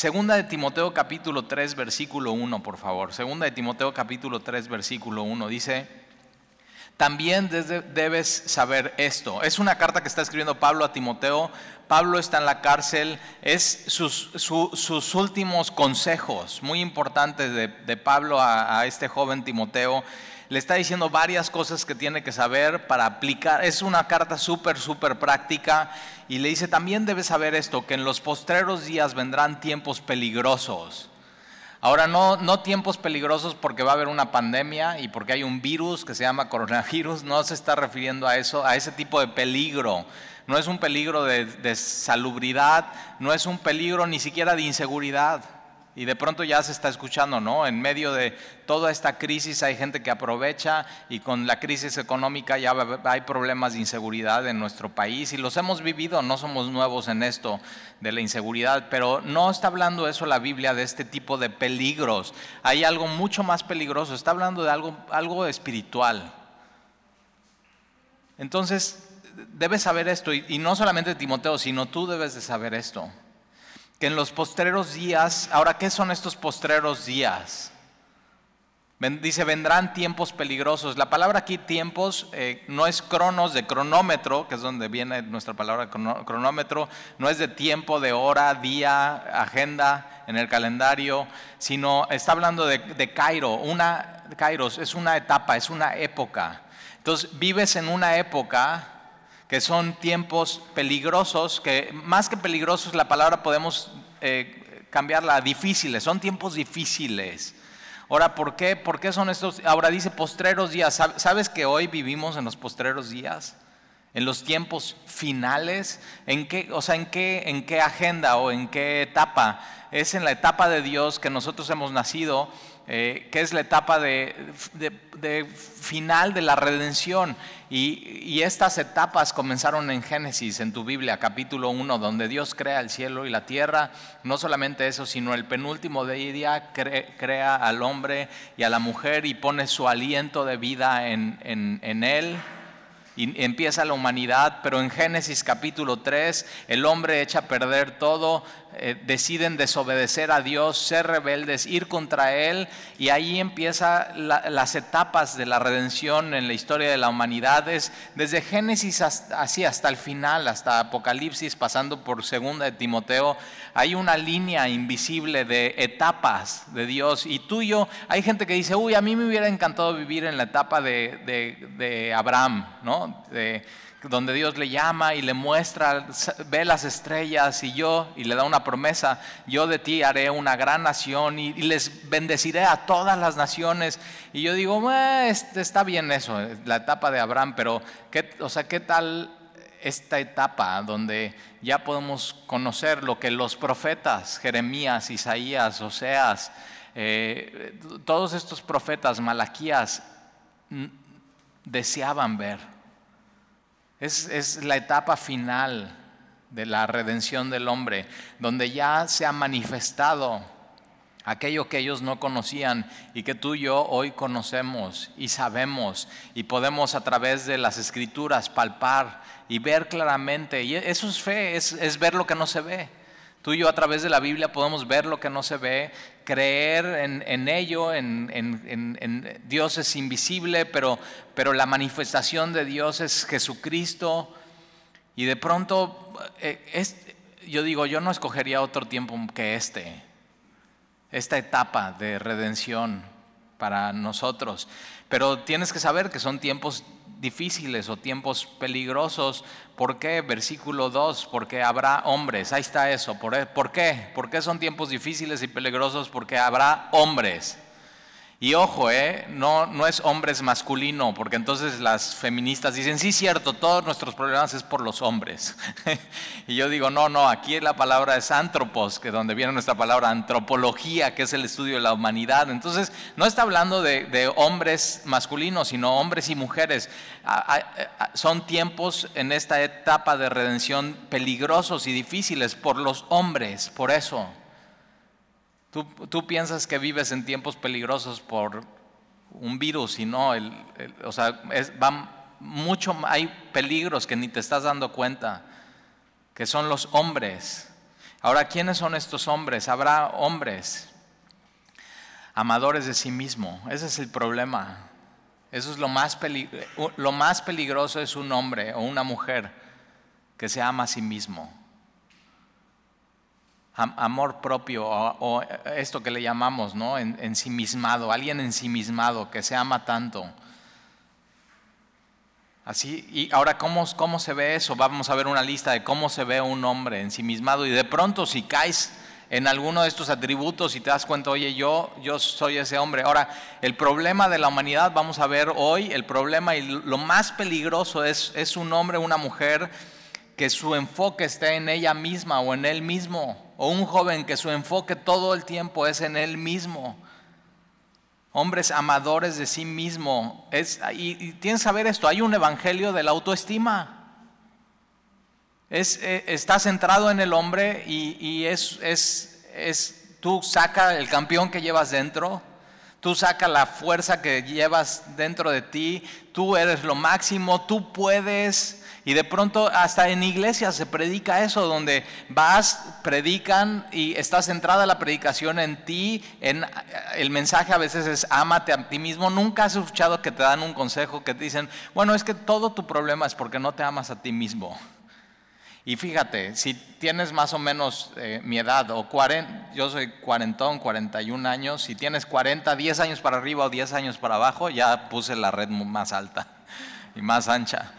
segunda de Timoteo capítulo 3 versículo 1, por favor. Segunda de Timoteo capítulo 3 versículo 1 dice, también debes saber esto. Es una carta que está escribiendo Pablo a Timoteo. Pablo está en la cárcel. Es sus, últimos consejos muy importantes de, Pablo a, a este joven Timoteo le está diciendo varias cosas que tiene que saber para aplicar. Es una carta súper, súper práctica y le dice, también debes saber esto, que en los postreros días vendrán tiempos peligrosos. Ahora, no, no tiempos peligrosos porque va a haber una pandemia y porque hay un virus que se llama coronavirus, no se está refiriendo a eso, a ese tipo de peligro. No es un peligro de, de salubridad, no es un peligro ni siquiera de inseguridad. Y de pronto ya se está escuchando, ¿no? En medio de toda esta crisis hay gente que aprovecha y con la crisis económica ya hay problemas de inseguridad en nuestro país y los hemos vivido, no somos nuevos en esto de la inseguridad, pero no está hablando eso la Biblia de este tipo de peligros. Hay algo mucho más peligroso, está hablando de algo, algo espiritual. Entonces, debes saber esto y, y no solamente Timoteo, sino tú debes de saber esto que en los postreros días, ahora, ¿qué son estos postreros días? Dice, vendrán tiempos peligrosos. La palabra aquí, tiempos, eh, no es cronos de cronómetro, que es donde viene nuestra palabra cronómetro, no es de tiempo, de hora, día, agenda en el calendario, sino está hablando de, de Cairo. Una, Kairos es una etapa, es una época. Entonces, vives en una época que son tiempos peligrosos, que más que peligrosos la palabra podemos eh, cambiarla a difíciles, son tiempos difíciles. Ahora, ¿por qué? ¿Por qué son estos? Ahora dice postreros días. ¿Sabes que hoy vivimos en los postreros días? En los tiempos finales. ¿En qué, o sea, en qué, en qué agenda o en qué etapa? Es en la etapa de Dios que nosotros hemos nacido eh, que es la etapa de, final de la redención. Y, estas etapas comenzaron en Génesis, en tu Biblia, capítulo 1, donde Dios crea el cielo y la tierra. No solamente eso, sino el penúltimo día crea al hombre y a la mujer y pone su aliento de vida en, en él y empieza la humanidad, pero en Génesis capítulo 3 el hombre echa a perder todo, eh, deciden desobedecer a Dios, ser rebeldes, ir contra Él y ahí empiezan las etapas de la redención en la historia de la humanidad, desde Génesis hasta, así hasta el final, hasta Apocalipsis, pasando por segunda de Timoteo, hay una línea invisible de etapas de Dios y tuyo, hay gente que dice, uy, a mí me hubiera encantado vivir en la etapa de, Abraham, ¿no? Donde Dios le llama y le muestra, ve las estrellas y yo, y le da una promesa, yo de ti haré una gran nación y, les bendeciré a todas las naciones. Y yo digo, está bien eso, la etapa de Abraham, pero ¿qué, o sea, ¿qué tal esta etapa donde ya podemos conocer lo que los profetas, Jeremías, Isaías, Oseas, eh, todos estos profetas, Malaquías, deseaban ver? Es, la etapa final de la redención del hombre, donde ya se ha manifestado aquello que ellos no conocían y que tú y yo hoy conocemos y sabemos y podemos a través de las escrituras palpar y ver claramente. Y eso es fe, es ver lo que no se ve. Tú y yo a través de la Biblia podemos ver lo que no se ve, creer en, ello, en, Dios es invisible, pero, pero la manifestación de Dios es Jesucristo. Y de pronto, eh, yo digo, yo no escogería otro tiempo que este, esta etapa de redención para nosotros. Pero tienes que saber que son tiempos difíciles o tiempos peligrosos. ¿Por qué? Versículo 2, porque habrá hombres. Ahí está eso. ¿Por qué? ¿Por qué son tiempos difíciles y peligrosos? Porque habrá hombres. Y ojo, ¿eh? no, no es hombres masculino, porque entonces las feministas dicen, sí, cierto, todos nuestros problemas es por los hombres. y yo digo, no, no, aquí la palabra es antropos, que es donde viene nuestra palabra antropología, que es el estudio de la humanidad. Entonces, no está hablando de, de hombres masculinos, sino hombres y mujeres. Son tiempos en esta etapa de redención peligrosos y difíciles por los hombres, por eso. Tú, piensas que vives en tiempos peligrosos por un virus y no, el, o sea, mucho, hay peligros que ni te estás dando cuenta, que son los hombres. Ahora, ¿quiénes son estos hombres? Habrá hombres amadores de sí mismo. Ese es el problema. Eso es lo más, lo más peligroso es un hombre o una mujer que se ama a sí mismo. Amor propio o, esto que le llamamos, ¿no? ensimismado, alguien ensimismado que se ama tanto. Así, y ahora, ¿cómo, ¿cómo se ve eso? Vamos a ver una lista de cómo se ve un hombre ensimismado y de pronto si caes en alguno de estos atributos y te das cuenta, oye, yo, yo soy ese hombre. Ahora, el problema de la humanidad, vamos a ver hoy, el problema y lo más peligroso es, es un hombre, una mujer que su enfoque esté en ella misma o en él mismo, o un joven que su enfoque todo el tiempo es en él mismo. Hombres amadores de sí mismo. Y, y tienes que saber esto, hay un evangelio de la autoestima. Es, eh, está centrado en el hombre y, es, es, es, tú saca el campeón que llevas dentro, tú saca la fuerza que llevas dentro de ti, tú eres lo máximo, tú puedes. Y de pronto hasta en iglesia se predica eso, donde vas, predican y está centrada la predicación en ti, en el mensaje a veces es ámate a ti mismo. Nunca has escuchado que te dan un consejo que te dicen, bueno, es que todo tu problema es porque no te amas a ti mismo. Y fíjate, si tienes más o menos eh, mi edad, o 40, yo soy cuarentón, 41 años, si tienes 40, 10 años para arriba o 10 años para abajo, ya puse la red más alta y más ancha.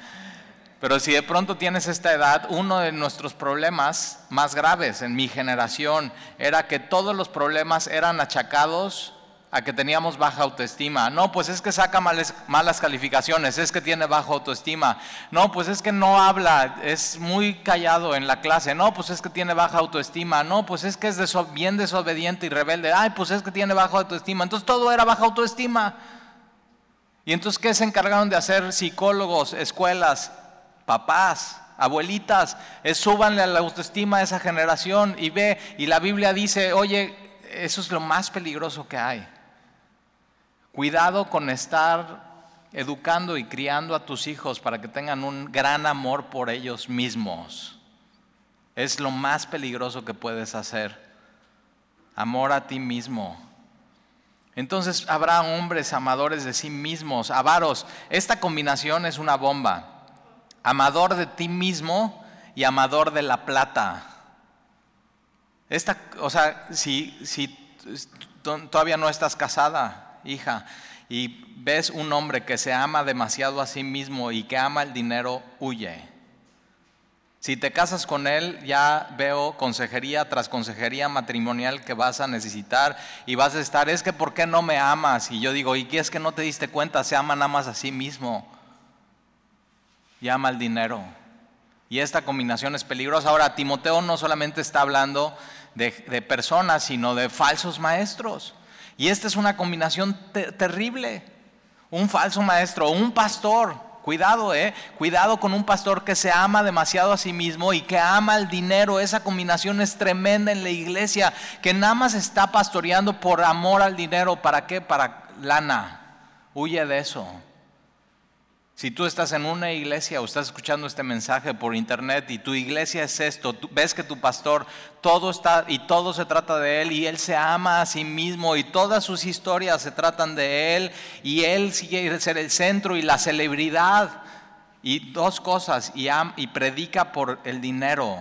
Pero si de pronto tienes esta edad, uno de nuestros problemas más graves en mi generación era que todos los problemas eran achacados a que teníamos baja autoestima. No, pues es que saca malas calificaciones, es que tiene baja autoestima. No, pues es que no habla, es muy callado en la clase. No, pues es que tiene baja autoestima. No, pues es que es bien desobediente y rebelde. Ay, pues es que tiene baja autoestima. Entonces todo era baja autoestima. Y entonces, ¿qué se encargaron de hacer psicólogos, escuelas, papás? Abuelitas, es súbanle a la autoestima a esa generación y ve, y la Biblia dice, oye, eso es lo más peligroso que hay. Cuidado con estar educando y criando a tus hijos para que tengan un gran amor por ellos mismos. Es lo más peligroso que puedes hacer. Amor a ti mismo. Entonces habrá hombres amadores de sí mismos, avaros. Esta combinación es una bomba. Amador de ti mismo y amador de la plata. Esta, o sea, si, si todavía no estás casada, hija, y ves un hombre que se ama demasiado a sí mismo y que ama el dinero, huye. Si te casas con él, ya veo consejería tras consejería matrimonial que vas a necesitar y vas a estar, es que ¿por qué no me amas? Y yo digo, ¿y qué es que no te diste cuenta? Se aman amas a sí mismo y ama el dinero. Y esta combinación es peligrosa. Ahora, Timoteo no solamente está hablando de, personas, sino de falsos maestros. Y esta es una combinación terrible. Un falso maestro, un pastor. Cuidado, eh. Cuidado con un pastor que se ama demasiado a sí mismo y que ama el dinero. Esa combinación es tremenda en la iglesia. Que nada más está pastoreando por amor al dinero. ¿Para qué? Para lana. Huye de eso. Si tú estás en una iglesia o estás escuchando este mensaje por internet y tu iglesia es esto, ves que tu pastor todo está y todo se trata de él y él se ama a sí mismo y todas sus historias se tratan de él y él sigue ser el centro y la celebridad y dos cosas y predica por el dinero.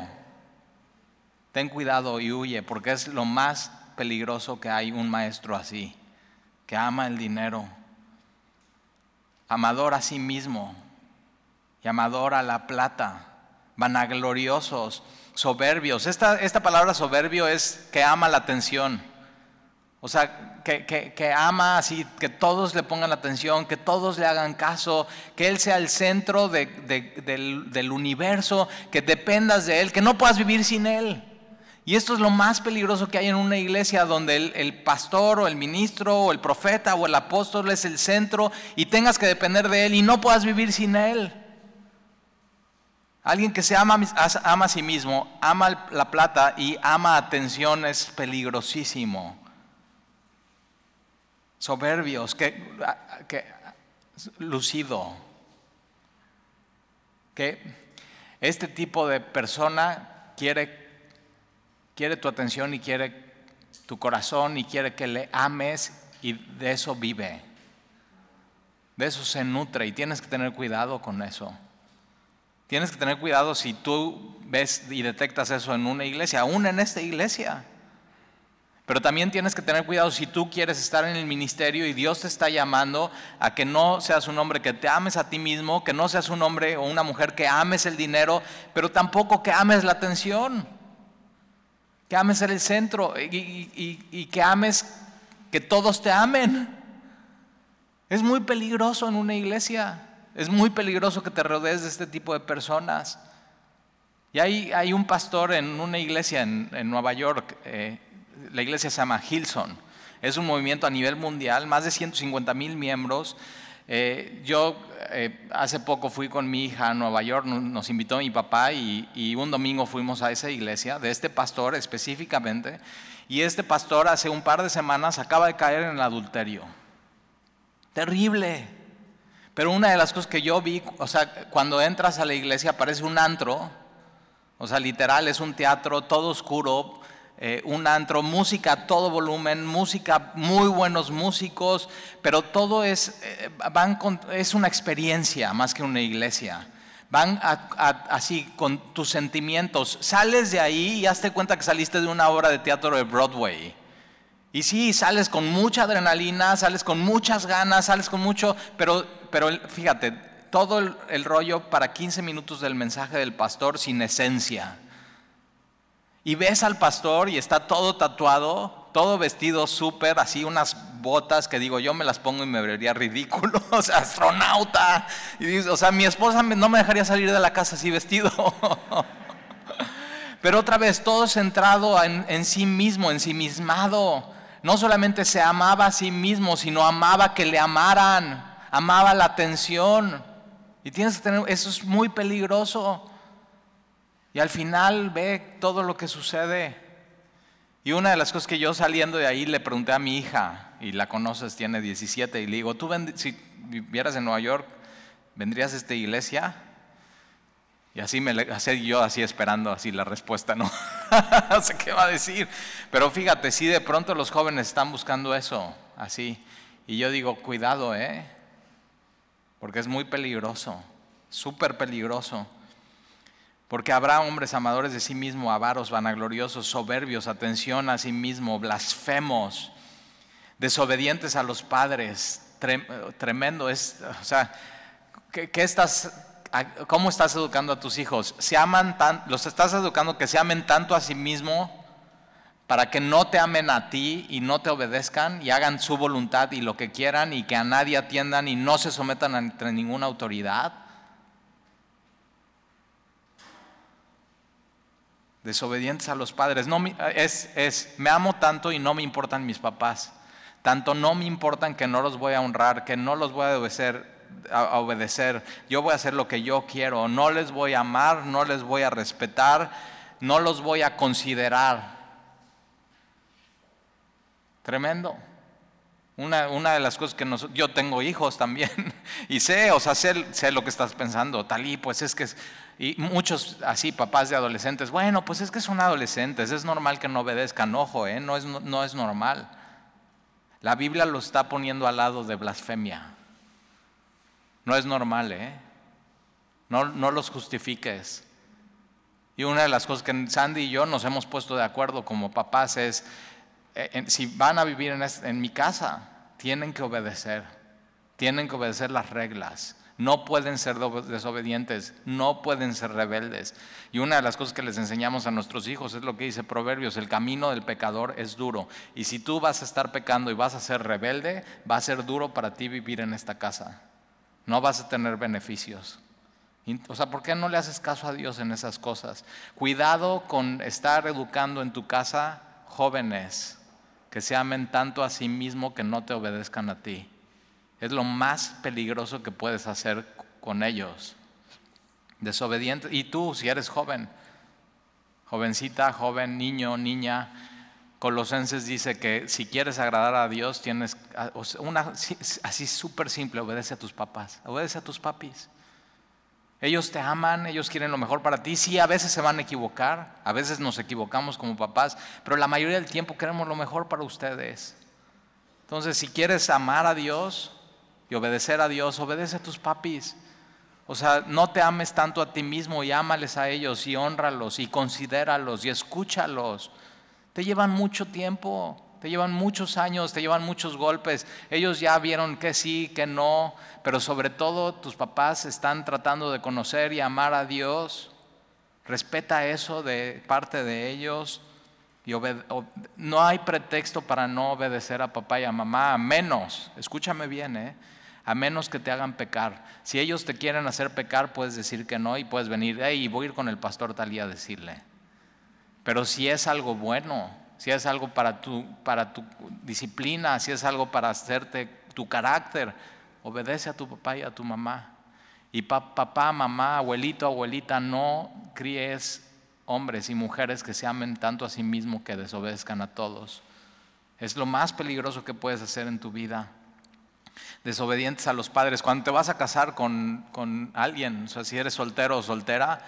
Ten cuidado y huye porque es lo más peligroso que hay un maestro así, que ama el dinero amador a sí mismo y amador a la plata, vanagloriosos, soberbios. Esta, esta palabra soberbio es que ama la atención. O sea, que, ama así, que todos le pongan la atención, que todos le hagan caso, que Él sea el centro del, del universo, que dependas de Él, que no puedas vivir sin Él. Y esto es lo más peligroso que hay en una iglesia donde el, pastor o el ministro o el profeta o el apóstol es el centro y tengas que depender de él y no puedas vivir sin él. Alguien que se ama, ama a sí mismo, ama la plata y ama atención es peligrosísimo. Soberbios, que, lucido. Que este tipo de persona quiere quiere tu atención y quiere tu corazón y quiere que le ames y de eso vive. De eso se nutre y tienes que tener cuidado con eso. Tienes que tener cuidado si tú ves y detectas eso en una iglesia, aún en esta iglesia. Pero también tienes que tener cuidado si tú quieres estar en el ministerio y Dios te está llamando a que no seas un hombre que te ames a ti mismo, que no seas un hombre o una mujer que ames el dinero, pero tampoco que ames la atención, que ames ser el centro y, y que ames que todos te amen. Es muy peligroso en una iglesia, es muy peligroso que te rodees de este tipo de personas. Y hay, hay un pastor en una iglesia en, en Nueva York, eh, la iglesia se llama Hillsong. Es un movimiento a nivel mundial, más de 150 mil miembros. Eh, yo eh, hace poco fui con mi hija a Nueva York, nos invitó mi papá y, un domingo fuimos a esa iglesia, de este pastor específicamente, y este pastor hace un par de semanas acaba de caer en el adulterio. Terrible. Pero una de las cosas que yo vi, o sea, cuando entras a la iglesia parece un antro, o sea, literal es un teatro todo oscuro, eh, un antro, música a todo volumen, música, muy buenos músicos, pero todo es, eh, van es una experiencia más que una iglesia. Van así con tus sentimientos. Sales de ahí y hazte cuenta que saliste de una obra de teatro de Broadway. Y sí, sales con mucha adrenalina, sales con muchas ganas, sales con mucho, pero, pero fíjate, todo el, el rollo para 15 minutos del mensaje del pastor sin esencia. Y ves al pastor y está todo tatuado, todo vestido súper, así unas botas que digo, yo me las pongo y me vería ridículo, o sea, astronauta. Y o sea, mi esposa no me dejaría salir de la casa así vestido. Pero otra vez, todo centrado en, en sí mismo, ensimismado. No solamente se amaba a sí mismo, sino amaba que le amaran, amaba la atención. Y tienes que tener, eso es muy peligroso. Y al final ve todo lo que sucede. Y una de las cosas que yo saliendo de ahí le pregunté a mi hija, y la conoces, tiene 17, y le digo, tú si vivieras en Nueva York, ¿vendrías a esta iglesia? Y así me así yo así esperando así la respuesta, no, no sé qué va a decir. Pero fíjate, si de pronto los jóvenes están buscando eso, así. Y yo digo, cuidado, ¿eh? Porque es muy peligroso, súper peligroso. Porque habrá hombres amadores de sí mismo, avaros, vanagloriosos, soberbios, atención a sí mismo, blasfemos, desobedientes a los padres. Tremendo es, o sea, ¿qué, estás, ¿cómo estás educando a tus hijos? ¿Se aman tan, ¿Los estás educando que se amen tanto a sí mismo para que no te amen a ti y no te obedezcan y hagan su voluntad y lo que quieran y que a nadie atiendan y no se sometan a ninguna autoridad? Desobedientes a los padres. No, es, es, me amo tanto y no me importan mis papás. Tanto no me importan que no los voy a honrar, que no los voy a obedecer. Yo voy a hacer lo que yo quiero. No les voy a amar, no les voy a respetar, no los voy a considerar. Tremendo. Una, una, de las cosas que yo tengo hijos también y sé, o sea, sé, sé lo que estás pensando, Talí, pues es que y muchos así, papás de adolescentes, bueno, pues es que son adolescentes, es normal que no obedezcan, ojo, ¿eh? no, es, no es normal. La Biblia lo está poniendo al lado de blasfemia. No es normal, ¿eh? No, no los justifiques. Y una de las cosas que Sandy y yo nos hemos puesto de acuerdo como papás es, eh, si van a vivir en, en mi casa, tienen que obedecer, tienen que obedecer las reglas. No pueden ser desobedientes, no pueden ser rebeldes. Y una de las cosas que les enseñamos a nuestros hijos es lo que dice Proverbios, el camino del pecador es duro. Y si tú vas a estar pecando y vas a ser rebelde, va a ser duro para ti vivir en esta casa. No vas a tener beneficios. O sea, ¿por qué no le haces caso a Dios en esas cosas? Cuidado con estar educando en tu casa jóvenes que se amen tanto a sí mismo que no te obedezcan a ti. Es lo más peligroso que puedes hacer con ellos. Desobediente. Y tú, si eres joven, jovencita, joven, niño, niña, Colosenses dice que si quieres agradar a Dios, tienes una así súper simple, obedece a tus papás, obedece a tus papis. Ellos te aman, ellos quieren lo mejor para ti. Sí, a veces se van a equivocar, a veces nos equivocamos como papás, pero la mayoría del tiempo queremos lo mejor para ustedes. Entonces, si quieres amar a Dios y obedecer a Dios, obedece a tus papis. O sea, no te ames tanto a ti mismo y ámales a ellos y honralos y considéralos y escúchalos. Te llevan mucho tiempo, te llevan muchos años, te llevan muchos golpes. Ellos ya vieron que sí, que no, pero sobre todo tus papás están tratando de conocer y amar a Dios. Respeta eso de parte de ellos. Y no hay pretexto para no obedecer a papá y a mamá, a menos, escúchame bien, ¿eh? A menos que te hagan pecar. Si ellos te quieren hacer pecar, puedes decir que no y puedes venir, y voy a ir con el pastor tal a decirle. Pero si es algo bueno, si es algo para tu, para tu disciplina, si es algo para hacerte tu carácter, obedece a tu papá y a tu mamá. Y papá, mamá, abuelito, abuelita, no críes hombres y mujeres que se amen tanto a sí mismos que desobedezcan a todos. Es lo más peligroso que puedes hacer en tu vida. Desobedientes a los padres. Cuando te vas a casar con, con alguien, o sea, si eres soltero o soltera,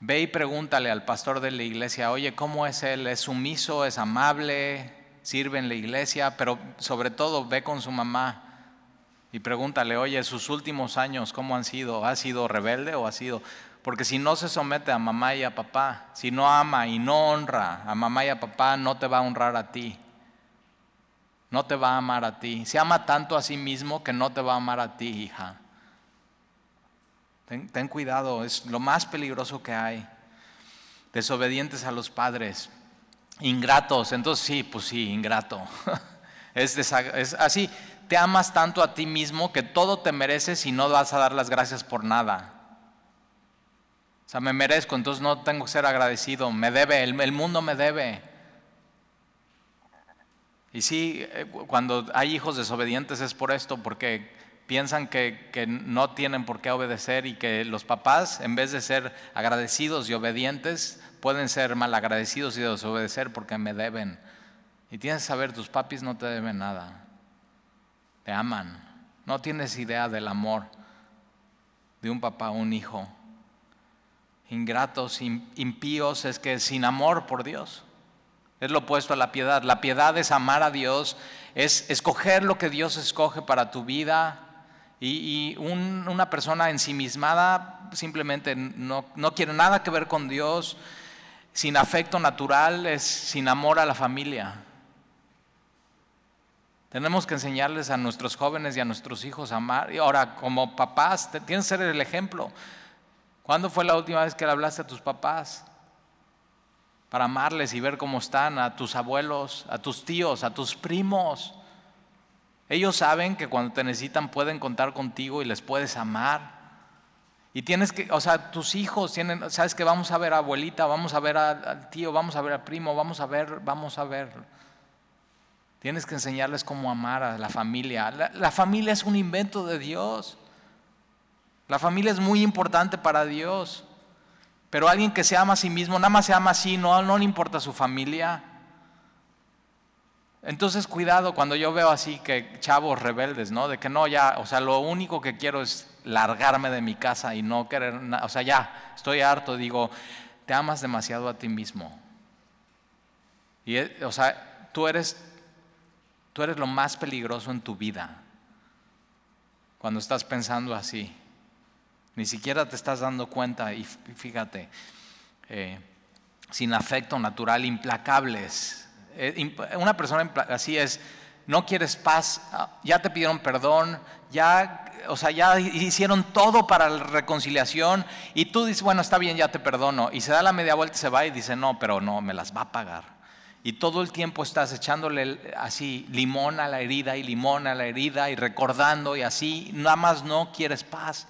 Ve y pregúntale al pastor de la iglesia, oye, ¿cómo es él? ¿Es sumiso? ¿Es amable? ¿Sirve en la iglesia? Pero sobre todo ve con su mamá y pregúntale, oye, sus últimos años, ¿cómo han sido? ¿Ha sido rebelde o ha sido? Porque si no se somete a mamá y a papá, si no ama y no honra a mamá y a papá, no te va a honrar a ti. No te va a amar a ti. Se ama tanto a sí mismo que no te va a amar a ti, hija. Ten, cuidado, es lo más peligroso que hay. Desobedientes a los padres, ingratos, entonces sí, pues sí, ingrato. es, así, te amas tanto a ti mismo que todo te mereces y no vas a dar las gracias por nada. O sea, me merezco, entonces no tengo que ser agradecido, me debe, el mundo me debe. Y sí, eh, cuando hay hijos desobedientes es por esto, porque piensan que, no tienen por qué obedecer y que los papás, en vez de ser agradecidos y obedientes, pueden ser malagradecidos y desobedecer porque me deben. Y tienes que saber, tus papis no te deben nada. Te aman. No tienes idea del amor de un papá o un hijo. Ingratos, impíos, es que sin amor por Dios. Es lo opuesto a la piedad. La piedad es amar a Dios, es escoger lo que Dios escoge para tu vida, y, una persona ensimismada simplemente no, no, quiere nada que ver con Dios, sin afecto natural, es sin amor a la familia. Tenemos que enseñarles a nuestros jóvenes y a nuestros hijos a amar. Y ahora, como papás, tienes que ser el ejemplo. ¿Cuándo fue la última vez que le hablaste a tus papás? Para amarles y ver cómo están, a tus abuelos, a tus tíos, a tus primos. Ellos saben que cuando te necesitan pueden contar contigo y les puedes amar. Y tienes que, o sea, tus hijos tienen, sabes que vamos a ver a abuelita, vamos a ver al tío, vamos a ver al primo, vamos a ver, vamos a ver. Tienes que enseñarles cómo amar a la familia. La familia es un invento de Dios. La familia es muy importante para Dios. Pero alguien que se ama a sí mismo, nada más se ama así, no, no le importa su familia. Entonces, cuidado cuando yo veo así que chavos rebeldes, ¿no? De que no, ya, o sea, lo único que quiero es largarme de mi casa y no querer nada, o sea, ya, estoy harto, digo, te amas demasiado a ti mismo. Y, eh, o sea, tú eres, tú eres lo más peligroso en tu vida cuando estás pensando así. Ni siquiera te estás dando cuenta y fíjate, eh, sin afecto natural, implacables eh, una persona así es, no quieres paz, ah, ya te pidieron perdón, ya, o sea, ya hicieron todo para la reconciliación y tú dices, bueno, está bien, ya te perdono. Y se da la media vuelta y se va y dice, no, pero no, me las va a pagar. Y todo el tiempo estás echándole así limón a la herida y limón a la herida y recordando y así, nada más no quieres paz.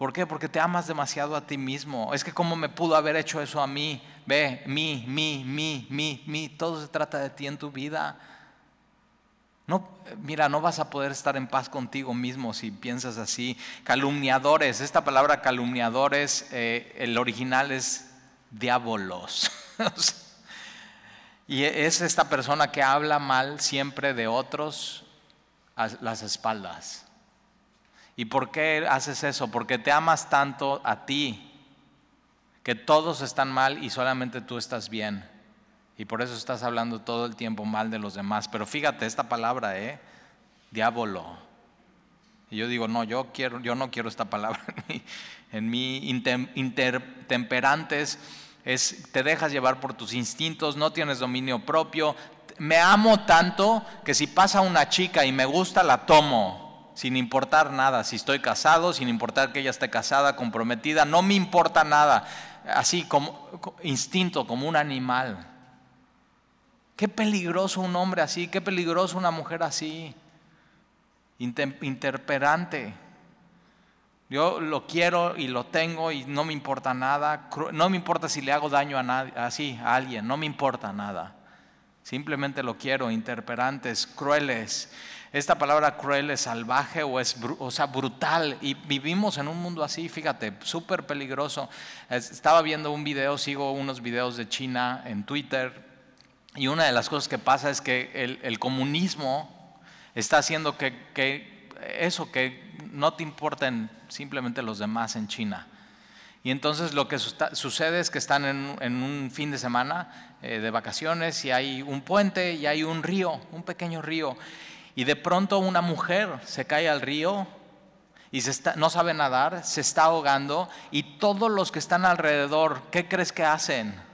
¿Por qué? Porque te amas demasiado a ti mismo. Es que cómo me pudo haber hecho eso a mí. Ve, mí, mí, mí, mí, mí. Todo se trata de ti en tu vida. No, mira, no vas a poder estar en paz contigo mismo si piensas así. Calumniadores. Esta palabra calumniadores, eh, el original es diabolos. y es esta persona que habla mal siempre de otros a las espaldas. ¿Y por qué haces eso? Porque te amas tanto a ti, que todos están mal y solamente tú estás bien. Y por eso estás hablando todo el tiempo mal de los demás. Pero fíjate esta palabra, ¿eh? Diablo. Y yo digo, no, yo, quiero, yo no quiero esta palabra en mi, intertemperantes. Es, te dejas llevar por tus instintos, no tienes dominio propio. Me amo tanto que si pasa una chica y me gusta, la tomo, sin importar nada. Si estoy casado, sin importar que ella esté casada, comprometida, no me importa nada. Así como instinto, como un animal. Qué peligroso un hombre así, qué peligroso una mujer así, interperante. Yo lo quiero y lo tengo y no me importa nada. No me importa si le hago daño a nadie, a alguien, no me importa nada. Simplemente lo quiero, interperantes, crueles. Esta palabra cruel es salvaje o es o sea, brutal. Y vivimos en un mundo así, fíjate, súper peligroso. Estaba viendo un video, sigo unos videos de China en Twitter, y una de las cosas que pasa es que el, comunismo está haciendo que, eso, que no te importen simplemente los demás en China. Y entonces lo que sucede es que están en, un fin de semana eh, de vacaciones y hay un puente y hay un río, un pequeño río. Y de pronto una mujer se cae al río y no sabe nadar, se está ahogando y todos los que están alrededor, ¿qué crees que hacen?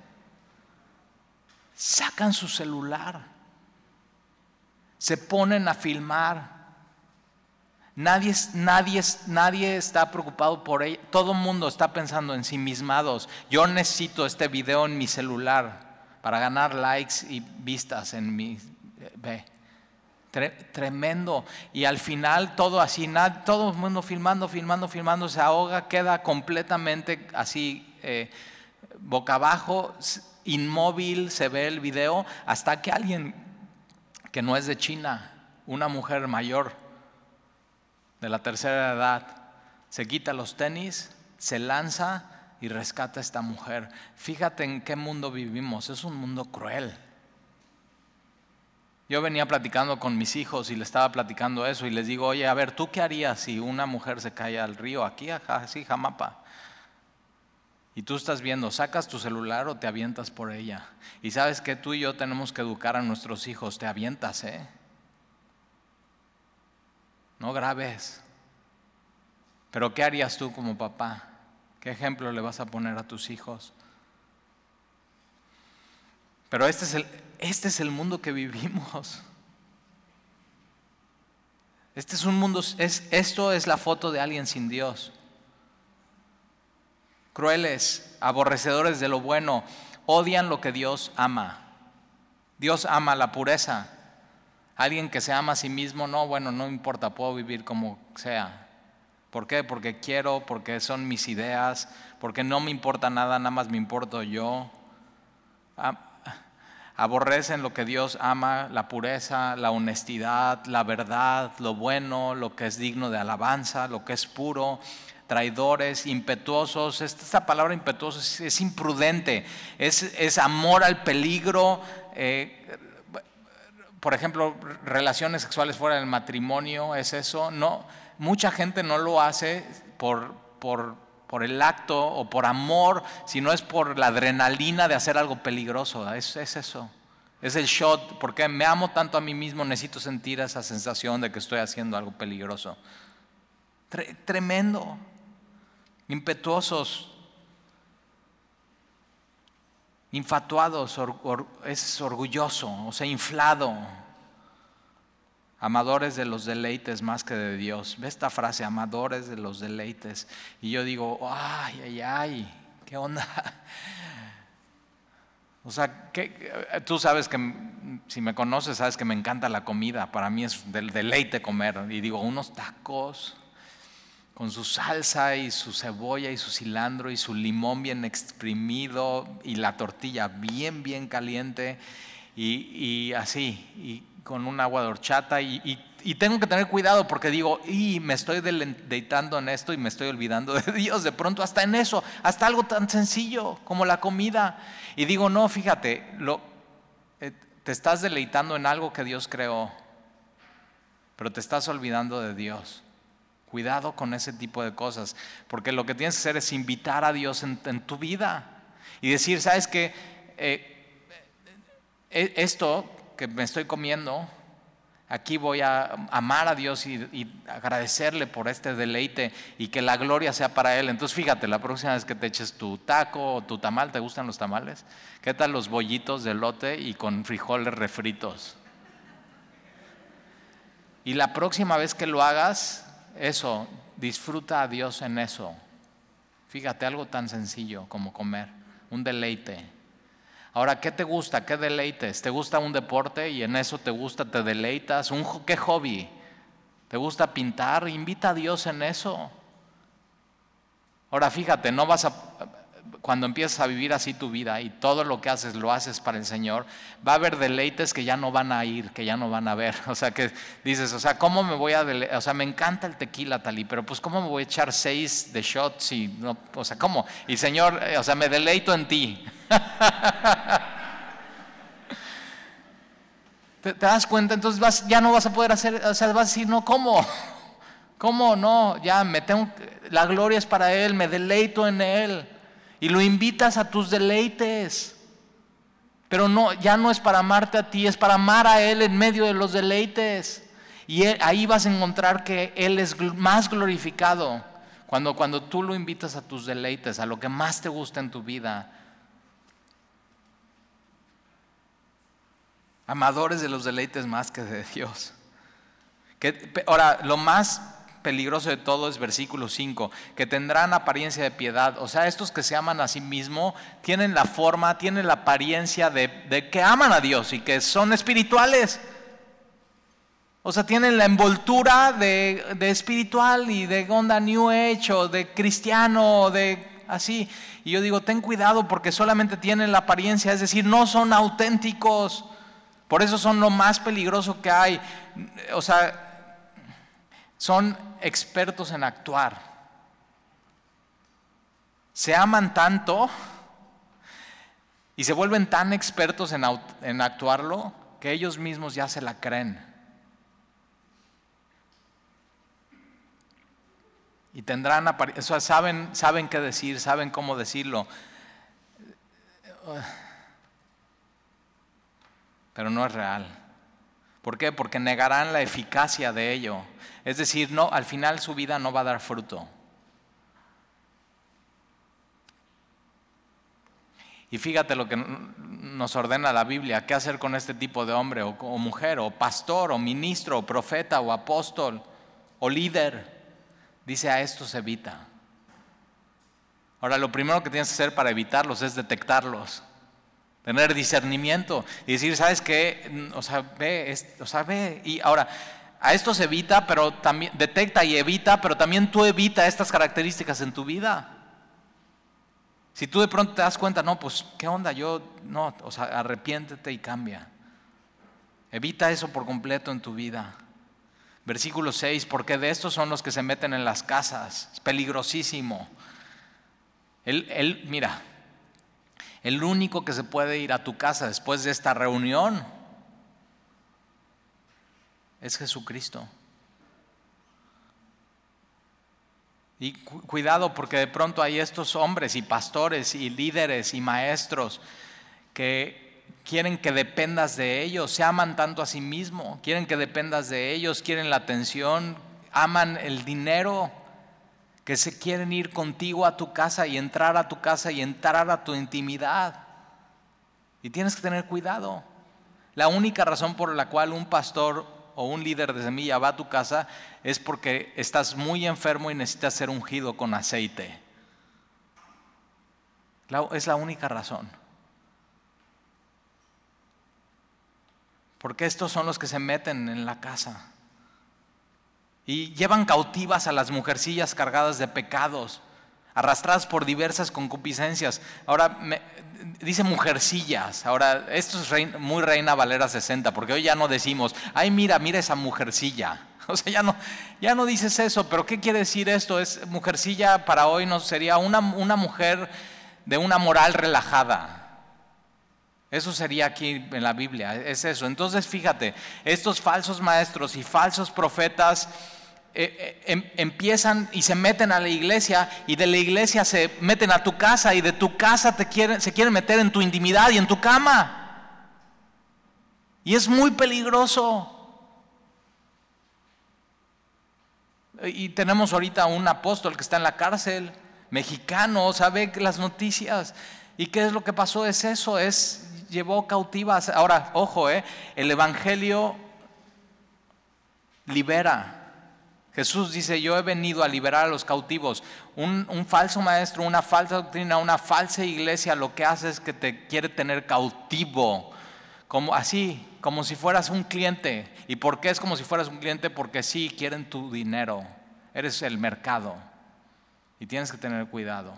sacan su celular, se ponen a filmar. Nadie, nadie, nadie está preocupado por ella. Todo el mundo está pensando en sí mismados. Yo necesito este video en mi celular para ganar likes y vistas en mi... Ve. Tremendo. Y al final todo así, todo el mundo filmando, filmando, filmando, se ahoga, queda completamente así, eh, boca abajo, inmóvil se ve el video hasta que alguien que no es de China, una mujer mayor de la tercera edad, se quita los tenis, se lanza y rescata a esta mujer. Fíjate en qué mundo vivimos, es un mundo cruel. Yo venía platicando con mis hijos y les estaba platicando eso y les digo, oye, a ver, ¿tú qué harías si una mujer se cae al río aquí, así, Jamapa? Y tú estás viendo, sacas tu celular o te avientas por ella. Y sabes que tú y yo tenemos que educar a nuestros hijos, te avientas, ¿eh? No grabes. Pero ¿qué harías tú como papá? ¿Qué ejemplo le vas a poner a tus hijos? Pero este es el, este es el mundo que vivimos. Este es un mundo, es, esto es la foto de alguien sin Dios crueles, aborrecedores de lo bueno, odian lo que Dios ama. Dios ama la pureza. Alguien que se ama a sí mismo, no, bueno, no importa, puedo vivir como sea. ¿Por qué? Porque quiero, porque son mis ideas, porque no me importa nada, nada más me importo yo. Aborrecen lo que Dios ama, la pureza, la honestidad, la verdad, lo bueno, lo que es digno de alabanza, lo que es puro, traidores, impetuosos. Esta, palabra impetuoso es, imprudente, es, amor al peligro. Eh, por ejemplo, relaciones sexuales fuera del matrimonio, es eso. No, mucha gente no lo hace por, por, el acto o por amor, sino es por la adrenalina de hacer algo peligroso. Es, es eso. Es el shot, porque me amo tanto a mí mismo, necesito sentir esa sensación de que estoy haciendo algo peligroso. tremendo impetuosos, infatuados, es orgulloso, o sea, inflado, amadores de los deleites más que de Dios. Ve esta frase, amadores de los deleites. Y yo digo, ay, ay, ay, ¿qué onda? O sea, tú sabes que si me conoces, sabes que me encanta la comida. Para mí es del deleite comer. Y digo, unos tacos con su salsa y su cebolla y su cilantro y su limón bien exprimido y la tortilla bien, bien caliente y, así, y con un agua de horchata. Y, tengo que tener cuidado porque digo, y me estoy deleitando en esto y me estoy olvidando de Dios, de pronto hasta en eso, hasta algo tan sencillo como la comida. Y digo, no, fíjate, lo, eh, te estás deleitando en algo que Dios creó, pero te estás olvidando de Dios. Cuidado con ese tipo de cosas, porque lo que tienes que hacer es invitar a Dios en, tu vida y decir, ¿sabes qué? Eh, eh, esto que me estoy comiendo, aquí voy a amar a Dios y, agradecerle por este deleite y que la gloria sea para Él. Entonces fíjate, la próxima vez que te eches tu taco o tu tamal, ¿te gustan los tamales? ¿Qué tal los bollitos de lote y con frijoles refritos? Y la próxima vez que lo hagas, eso, disfruta a Dios en eso. Fíjate, algo tan sencillo como comer, un deleite. Ahora, ¿qué te gusta? ¿Qué deleites? ¿Te gusta un deporte y en eso te gusta, te deleitas? ¿Un, ¿Qué hobby? ¿Te gusta pintar? Invita a Dios en eso. Ahora, fíjate, no vas a cuando empiezas a vivir así tu vida y todo lo que haces lo haces para el Señor, va a haber deleites que ya no van a ir, que ya no van a ver. O sea, que dices, o sea, ¿cómo me voy a? O sea, me encanta el tequila, Talí, pero pues ¿cómo me voy a echar seis de shots y no, o sea, ¿cómo? Y Señor, eh, o sea, me deleito en ti. ¿Te, das cuenta? Entonces ya no vas a poder hacer, o sea, vas a decir, no, ¿cómo? ¿Cómo no? Ya me tengo, la gloria es para Él, me deleito en Él y lo invitas a tus deleites. Pero no, ya no es para amarte a ti, es para amar a Él en medio de los deleites. Y ahí vas a encontrar que Él es más glorificado cuando, cuando tú lo invitas a tus deleites, a lo que más te gusta en tu vida. Amadores de los deleites más que de Dios. Que, ahora, lo más peligroso de todo es versículo 5, que tendrán apariencia de piedad. O sea, estos que se aman a sí mismos tienen la forma, tienen la apariencia de, que aman a Dios y que son espirituales. O sea, tienen la envoltura de, de, espiritual y de onda New Age o de cristiano o de así. Y yo digo, ten cuidado porque solamente tienen la apariencia, es decir, no son auténticos. Por eso son lo más peligroso que hay. O sea, son expertos en actuar. Se aman tanto y se vuelven tan expertos en, actuarlo que ellos mismos ya se la creen. Y tendrán, o saben, saben qué decir, saben cómo decirlo. Pero no es real. ¿Por qué? Porque negarán la eficacia de ello. Es decir, no, al final su vida no va a dar fruto. Y fíjate lo que nos ordena la Biblia, qué hacer con este tipo de hombre o, mujer, o pastor, o ministro, o profeta, o apóstol, o líder. Dice, a estos evita. Ahora, lo primero que tienes que hacer para evitarlos es detectarlos, tener discernimiento y decir, ¿sabes qué? O sea, ve, o sea, ve. Y ahora, a estos evita, pero también detecta y evita, pero también tú evita estas características en tu vida. Si tú de pronto te das cuenta, no, pues, ¿qué onda? Yo, no, o sea, arrepiéntete y cambia. Evita eso por completo en tu vida. Versículo 6, porque de estos son los que se meten en las casas. Es peligrosísimo. Él, él, mira, el único que se puede ir a tu casa después de esta reunión es Jesucristo. Y cuidado porque de pronto hay estos hombres y pastores y líderes y maestros que quieren que dependas de ellos, se aman tanto a sí mismos, quieren que dependas de ellos, quieren la atención, aman el dinero, que se quieren ir contigo a tu casa y entrar a tu casa y entrar a tu intimidad. Y tienes que tener cuidado. La única razón por la cual un pastor o un líder de semilla va a tu casa es porque estás muy enfermo y necesitas ser ungido con aceite. Es la única razón. Porque estos son los que se meten en la casa y llevan cautivas a las mujercillas cargadas de pecados, arrastradas por diversas concupiscencias. Ahora, me, dice mujercillas. Ahora, esto es muy Reina Valera 60, porque hoy ya no decimos, ay, mira, mira esa mujercilla. O sea, ya no, ya no dices eso, pero ¿qué quiere decir esto? Es mujercilla para hoy no sería una, una mujer de una moral relajada. Eso sería aquí en la Biblia, es eso. Entonces, fíjate, estos falsos maestros y falsos profetas eh, em, empiezan y se meten a la iglesia y de la iglesia se meten a tu casa y de tu casa te quieren, se quieren meter en tu intimidad y en tu cama. Y es muy peligroso. Y tenemos ahorita un apóstol que está en la cárcel, mexicano, sabe las noticias. ¿Y qué es lo que pasó? Es eso, es llevó cautivas. Ahora, ojo, eh, el evangelio libera. Jesús dice, yo he venido a liberar a los cautivos. Un, falso maestro, una falsa doctrina, una falsa iglesia lo que hace es que te quiere tener cautivo, como así, como si fueras un cliente. ¿Y por qué es como si fueras un cliente? Porque sí, quieren tu dinero. Eres el mercado y tienes que tener cuidado.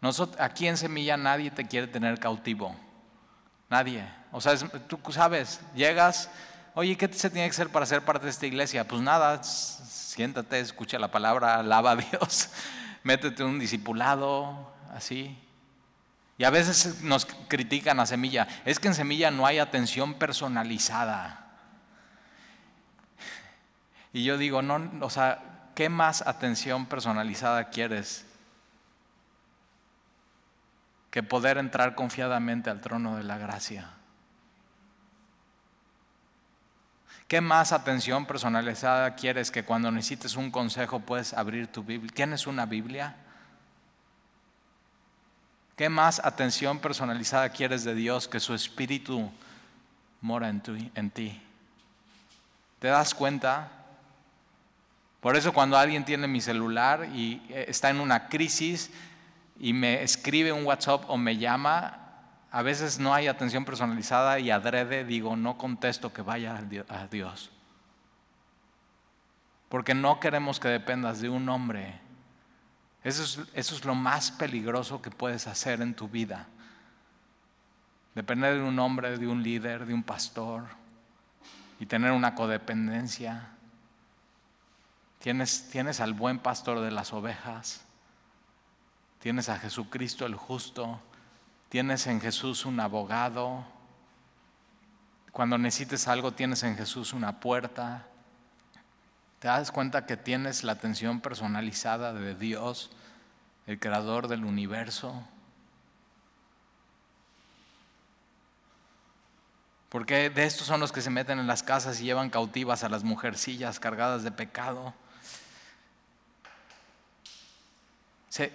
Nosotros, aquí en Semilla nadie te quiere tener cautivo. Nadie. O sea, tú sabes, llegas Oye, ¿qué se tiene que hacer para ser parte de esta iglesia? Pues nada, siéntate, escucha la palabra, alaba a Dios, métete un discipulado, así. Y a veces nos critican a Semilla, es que en Semilla no hay atención personalizada. Y yo digo, no, o sea, ¿qué más atención personalizada quieres? Que poder entrar confiadamente al trono de la gracia. ¿Qué más atención personalizada quieres que cuando necesites un consejo puedes abrir tu Biblia? ¿Tienes una Biblia? ¿Qué más atención personalizada quieres de Dios que su espíritu mora en, en ti? ¿Te das cuenta? Por eso cuando alguien tiene mi celular y eh, está en una crisis y me escribe un WhatsApp o me llama, a veces no hay atención personalizada y adrede digo, no contesto que vaya a Dios. Porque no queremos que dependas de un hombre. Eso es, eso es lo más peligroso que puedes hacer en tu vida. Depender de un hombre, de un líder, de un pastor y tener una codependencia. Tienes, tienes al buen pastor de las ovejas. Tienes a Jesucristo el justo Tienes en Jesús un abogado. Cuando necesites algo, tienes en Jesús una puerta. Te das cuenta que tienes la atención personalizada de Dios, el creador del universo. Porque de estos son los que se meten en las casas y llevan cautivas a las mujercillas cargadas de pecado. Se,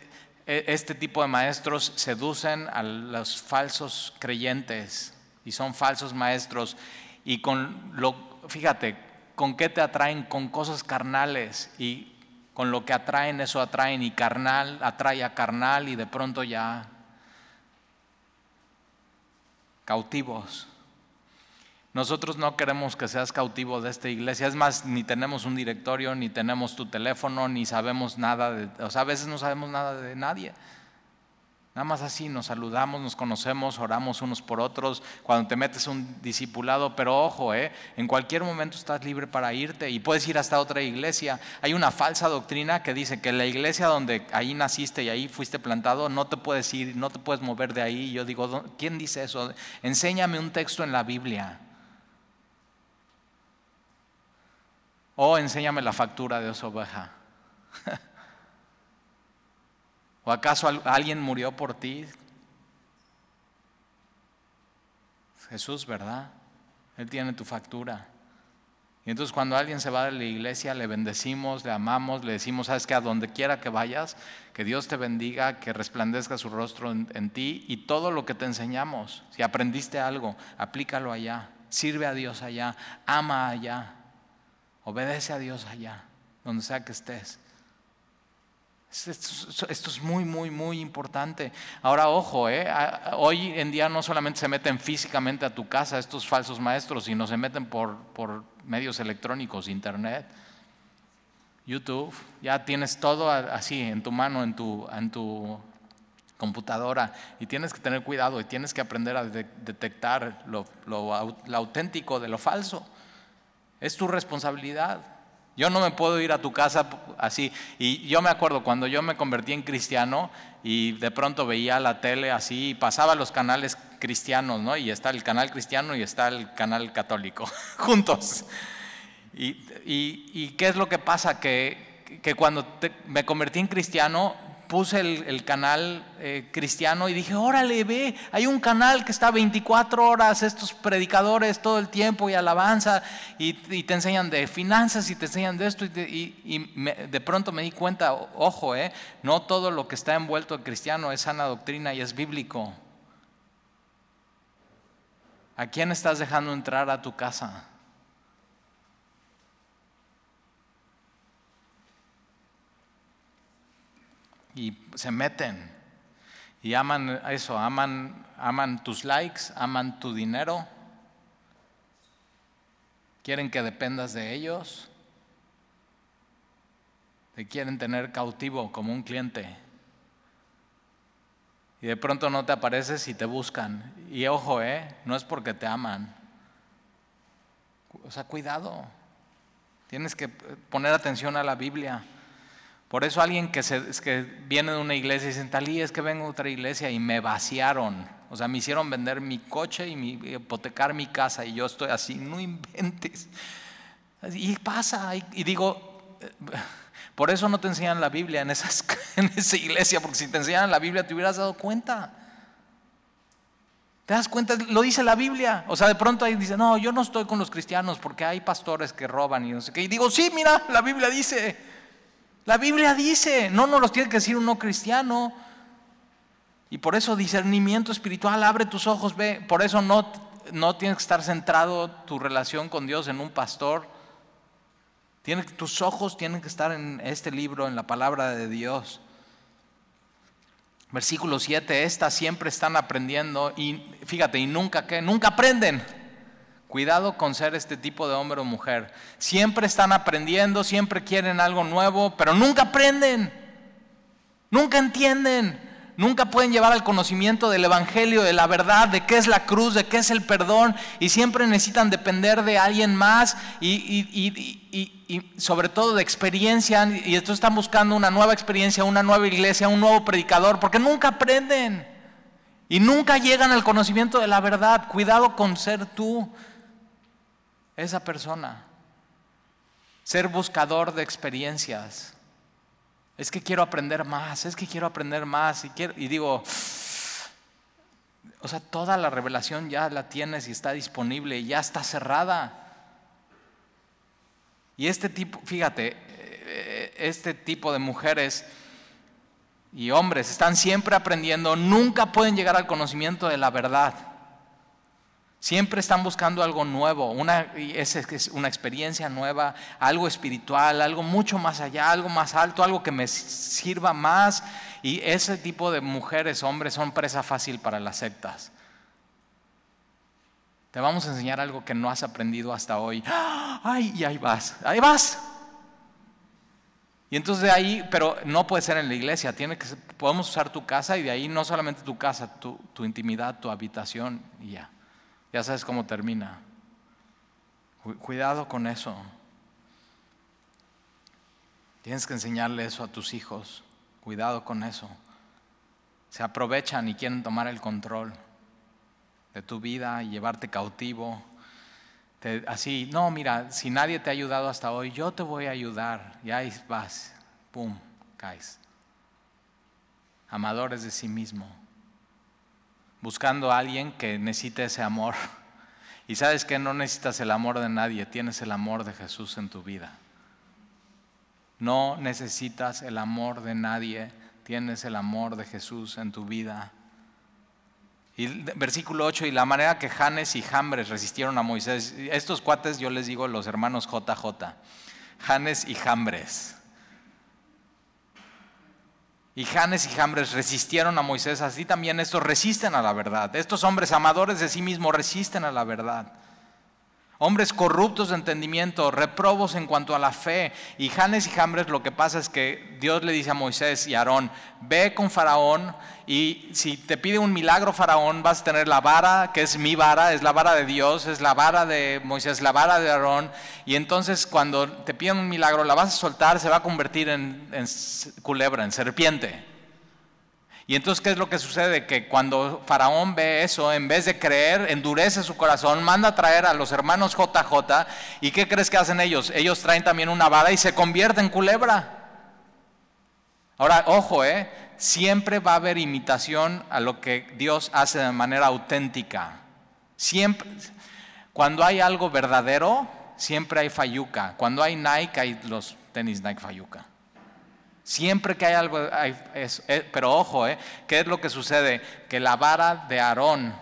este tipo de maestros seducen a los falsos creyentes y son falsos maestros y con lo, fíjate, ¿con qué te atraen? Con cosas carnales y con lo que atraen eso atraen y carnal atrae a carnal y de pronto ya cautivos. Nosotros no queremos que seas cautivo de esta iglesia. Es más, ni tenemos un directorio, ni tenemos tu teléfono, ni sabemos nada de... O sea, a veces no sabemos nada de nadie. Nada más así nos saludamos, nos conocemos, oramos unos por otros. Cuando te metes un discipulado, pero ojo, ¿eh? en cualquier momento estás libre para irte y puedes ir hasta otra iglesia. Hay una falsa doctrina que dice que la iglesia donde ahí naciste y ahí fuiste plantado, no te puedes ir, no te puedes mover de ahí. Yo digo, ¿quién dice eso? Enséñame un texto en la Biblia. O enséñame la factura de esa oveja. ¿O acaso alguien murió por ti? Jesús, ¿verdad? Él tiene tu factura. Y entonces cuando alguien se va de la iglesia, le bendecimos, le amamos, le decimos, sabes que a donde quiera que vayas, que Dios te bendiga, que resplandezca su rostro en, ti y todo lo que te enseñamos. Si aprendiste algo, aplícalo allá, sirve a Dios allá, ama allá. Obedece a Dios allá, donde sea que estés. Esto, es muy, muy, muy importante. Ahora, ojo, ¿eh? hoy en día no solamente se meten físicamente a tu casa estos falsos maestros, sino se meten por, medios electrónicos, internet, YouTube. Ya tienes todo así en tu mano, en tu, en tu computadora, y tienes que tener cuidado y tienes que aprender a detectar lo auténtico de lo falso. Es tu responsabilidad. Yo no me puedo ir a tu casa así. Y yo me acuerdo cuando yo me convertí en cristiano y de pronto veía la tele así y pasaba los canales cristianos, ¿no? Y está el canal cristiano y está el canal católico, juntos. Y, qué es lo que pasa? Que, que cuando me convertí en cristiano, puse el, canal eh, cristiano y dije, órale, ve, hay un canal que está 24 horas, estos predicadores todo el tiempo y alabanza, y, te enseñan de finanzas y te enseñan de esto, y, de pronto me di cuenta, ojo, eh, no todo lo que está envuelto en cristiano es sana doctrina y es bíblico. ¿A quién estás dejando entrar a tu casa? Y se meten y aman eso, aman, aman tus likes, aman tu dinero, quieren que dependas de ellos, te quieren tener cautivo como un cliente. Y de pronto no te apareces y te buscan. Y ojo, ¿eh? no es porque te aman. O sea, cuidado. Tienes que poner atención a la Biblia. Por eso alguien que, se, que viene de una iglesia y dice, Talí, es que vengo de otra iglesia y me vaciaron. O sea, me hicieron vender mi coche y hipotecar mi casa y yo estoy así, no inventes. Y pasa, y, digo, eh, por eso no te enseñan la Biblia en, en esa iglesia, porque si te enseñan la Biblia te hubieras dado cuenta. ¿Te das cuenta? Lo dice la Biblia. O sea, de pronto ahí dice, no, yo no estoy con los cristianos porque hay pastores que roban y no sé qué. Y digo, sí, mira, la Biblia dice. La Biblia dice, no nos los tiene que decir un no cristiano. Y por eso discernimiento espiritual, abre tus ojos, ve. Por eso no, no tienes que estar centrado tu relación con Dios en un pastor. Tiene, tus ojos tienen que estar en este libro, en la palabra de Dios. Versículo 7, estas siempre están aprendiendo y fíjate, y nunca que nunca aprenden. Cuidado con ser este tipo de hombre o mujer. Siempre están aprendiendo, siempre quieren algo nuevo, pero nunca aprenden. Nunca entienden. Nunca pueden llevar al conocimiento del Evangelio, de la verdad, de qué es la cruz, de qué es el perdón. Y siempre necesitan depender de alguien más y, sobre todo de experiencia. Y entonces están buscando una nueva experiencia, una nueva iglesia, un nuevo predicador, porque nunca aprenden. Y nunca llegan al conocimiento de la verdad. Cuidado con ser tú esa persona. Ser buscador de experiencias. Es que quiero aprender más, es que quiero aprender más. Y, quiero, y digo, o sea, toda la revelación ya la tienes y está disponible, ya está cerrada. Y este tipo, fíjate, eh, este tipo de mujeres y hombres están siempre aprendiendo, nunca pueden llegar al conocimiento de la verdad. Siempre están buscando algo nuevo, una, una experiencia nueva, algo espiritual, algo mucho más allá, algo más alto, algo que me sirva más. Y ese tipo de mujeres, hombres, son presa fácil para las sectas. Te vamos a enseñar algo que no has aprendido hasta hoy. ¡Ay! Y ahí vas, ahí vas. Y entonces de ahí, pero no puede ser en la iglesia, tiene que podemos usar tu casa y de ahí no solamente tu casa, tu intimidad, tu habitación y ya. Ya sabes cómo termina. Cuidado con eso. Tienes que enseñarle eso a tus hijos. Cuidado con eso. Se aprovechan y quieren tomar el control de tu vida y llevarte cautivo. así, no, mira, si nadie te ha ayudado hasta hoy, yo te voy a ayudar. Y ahí vas, pum, caes. Amadores de sí mismo buscando a alguien que necesite ese amor. Y sabes que no necesitas el amor de nadie, tienes el amor de Jesús en tu vida. No necesitas el amor de nadie, tienes el amor de Jesús en tu vida. Y versículo 8, y la manera que Janes y Jambres resistieron a Moisés. Estos cuates yo les digo los hermanos JJ. Janes y Jambres. Y Janes y Jambres resistieron a Moisés, así también estos resisten a la verdad. Estos hombres amadores de sí mismos resisten a la verdad. Hombres corruptos de entendimiento, reprobos en cuanto a la fe. Y Janes y Jambres lo que pasa es que Dios le dice a Moisés y a Aarón, ve con Faraón y si te pide un milagro Faraón vas a tener la vara, que es mi vara, es la vara de Dios, es la vara de Moisés, la vara de Aarón. Y entonces cuando te piden un milagro la vas a soltar, se va a convertir en, en culebra, en serpiente. Y entonces, ¿qué es lo que sucede? Que cuando Faraón ve eso, en vez de creer, endurece su corazón, manda a traer a los hermanos JJ. ¿Y qué crees que hacen ellos? Ellos traen también una vara y se convierten en culebra. Ahora, ojo, ¿eh? siempre va a haber imitación a lo que Dios hace de manera auténtica. Siempre, cuando hay algo verdadero, siempre hay fayuca. Cuando hay Nike, hay los tenis Nike fayuca. Siempre que hay algo, eh, pero ojo, ¿eh? ¿qué es lo que sucede? Que la vara de Aarón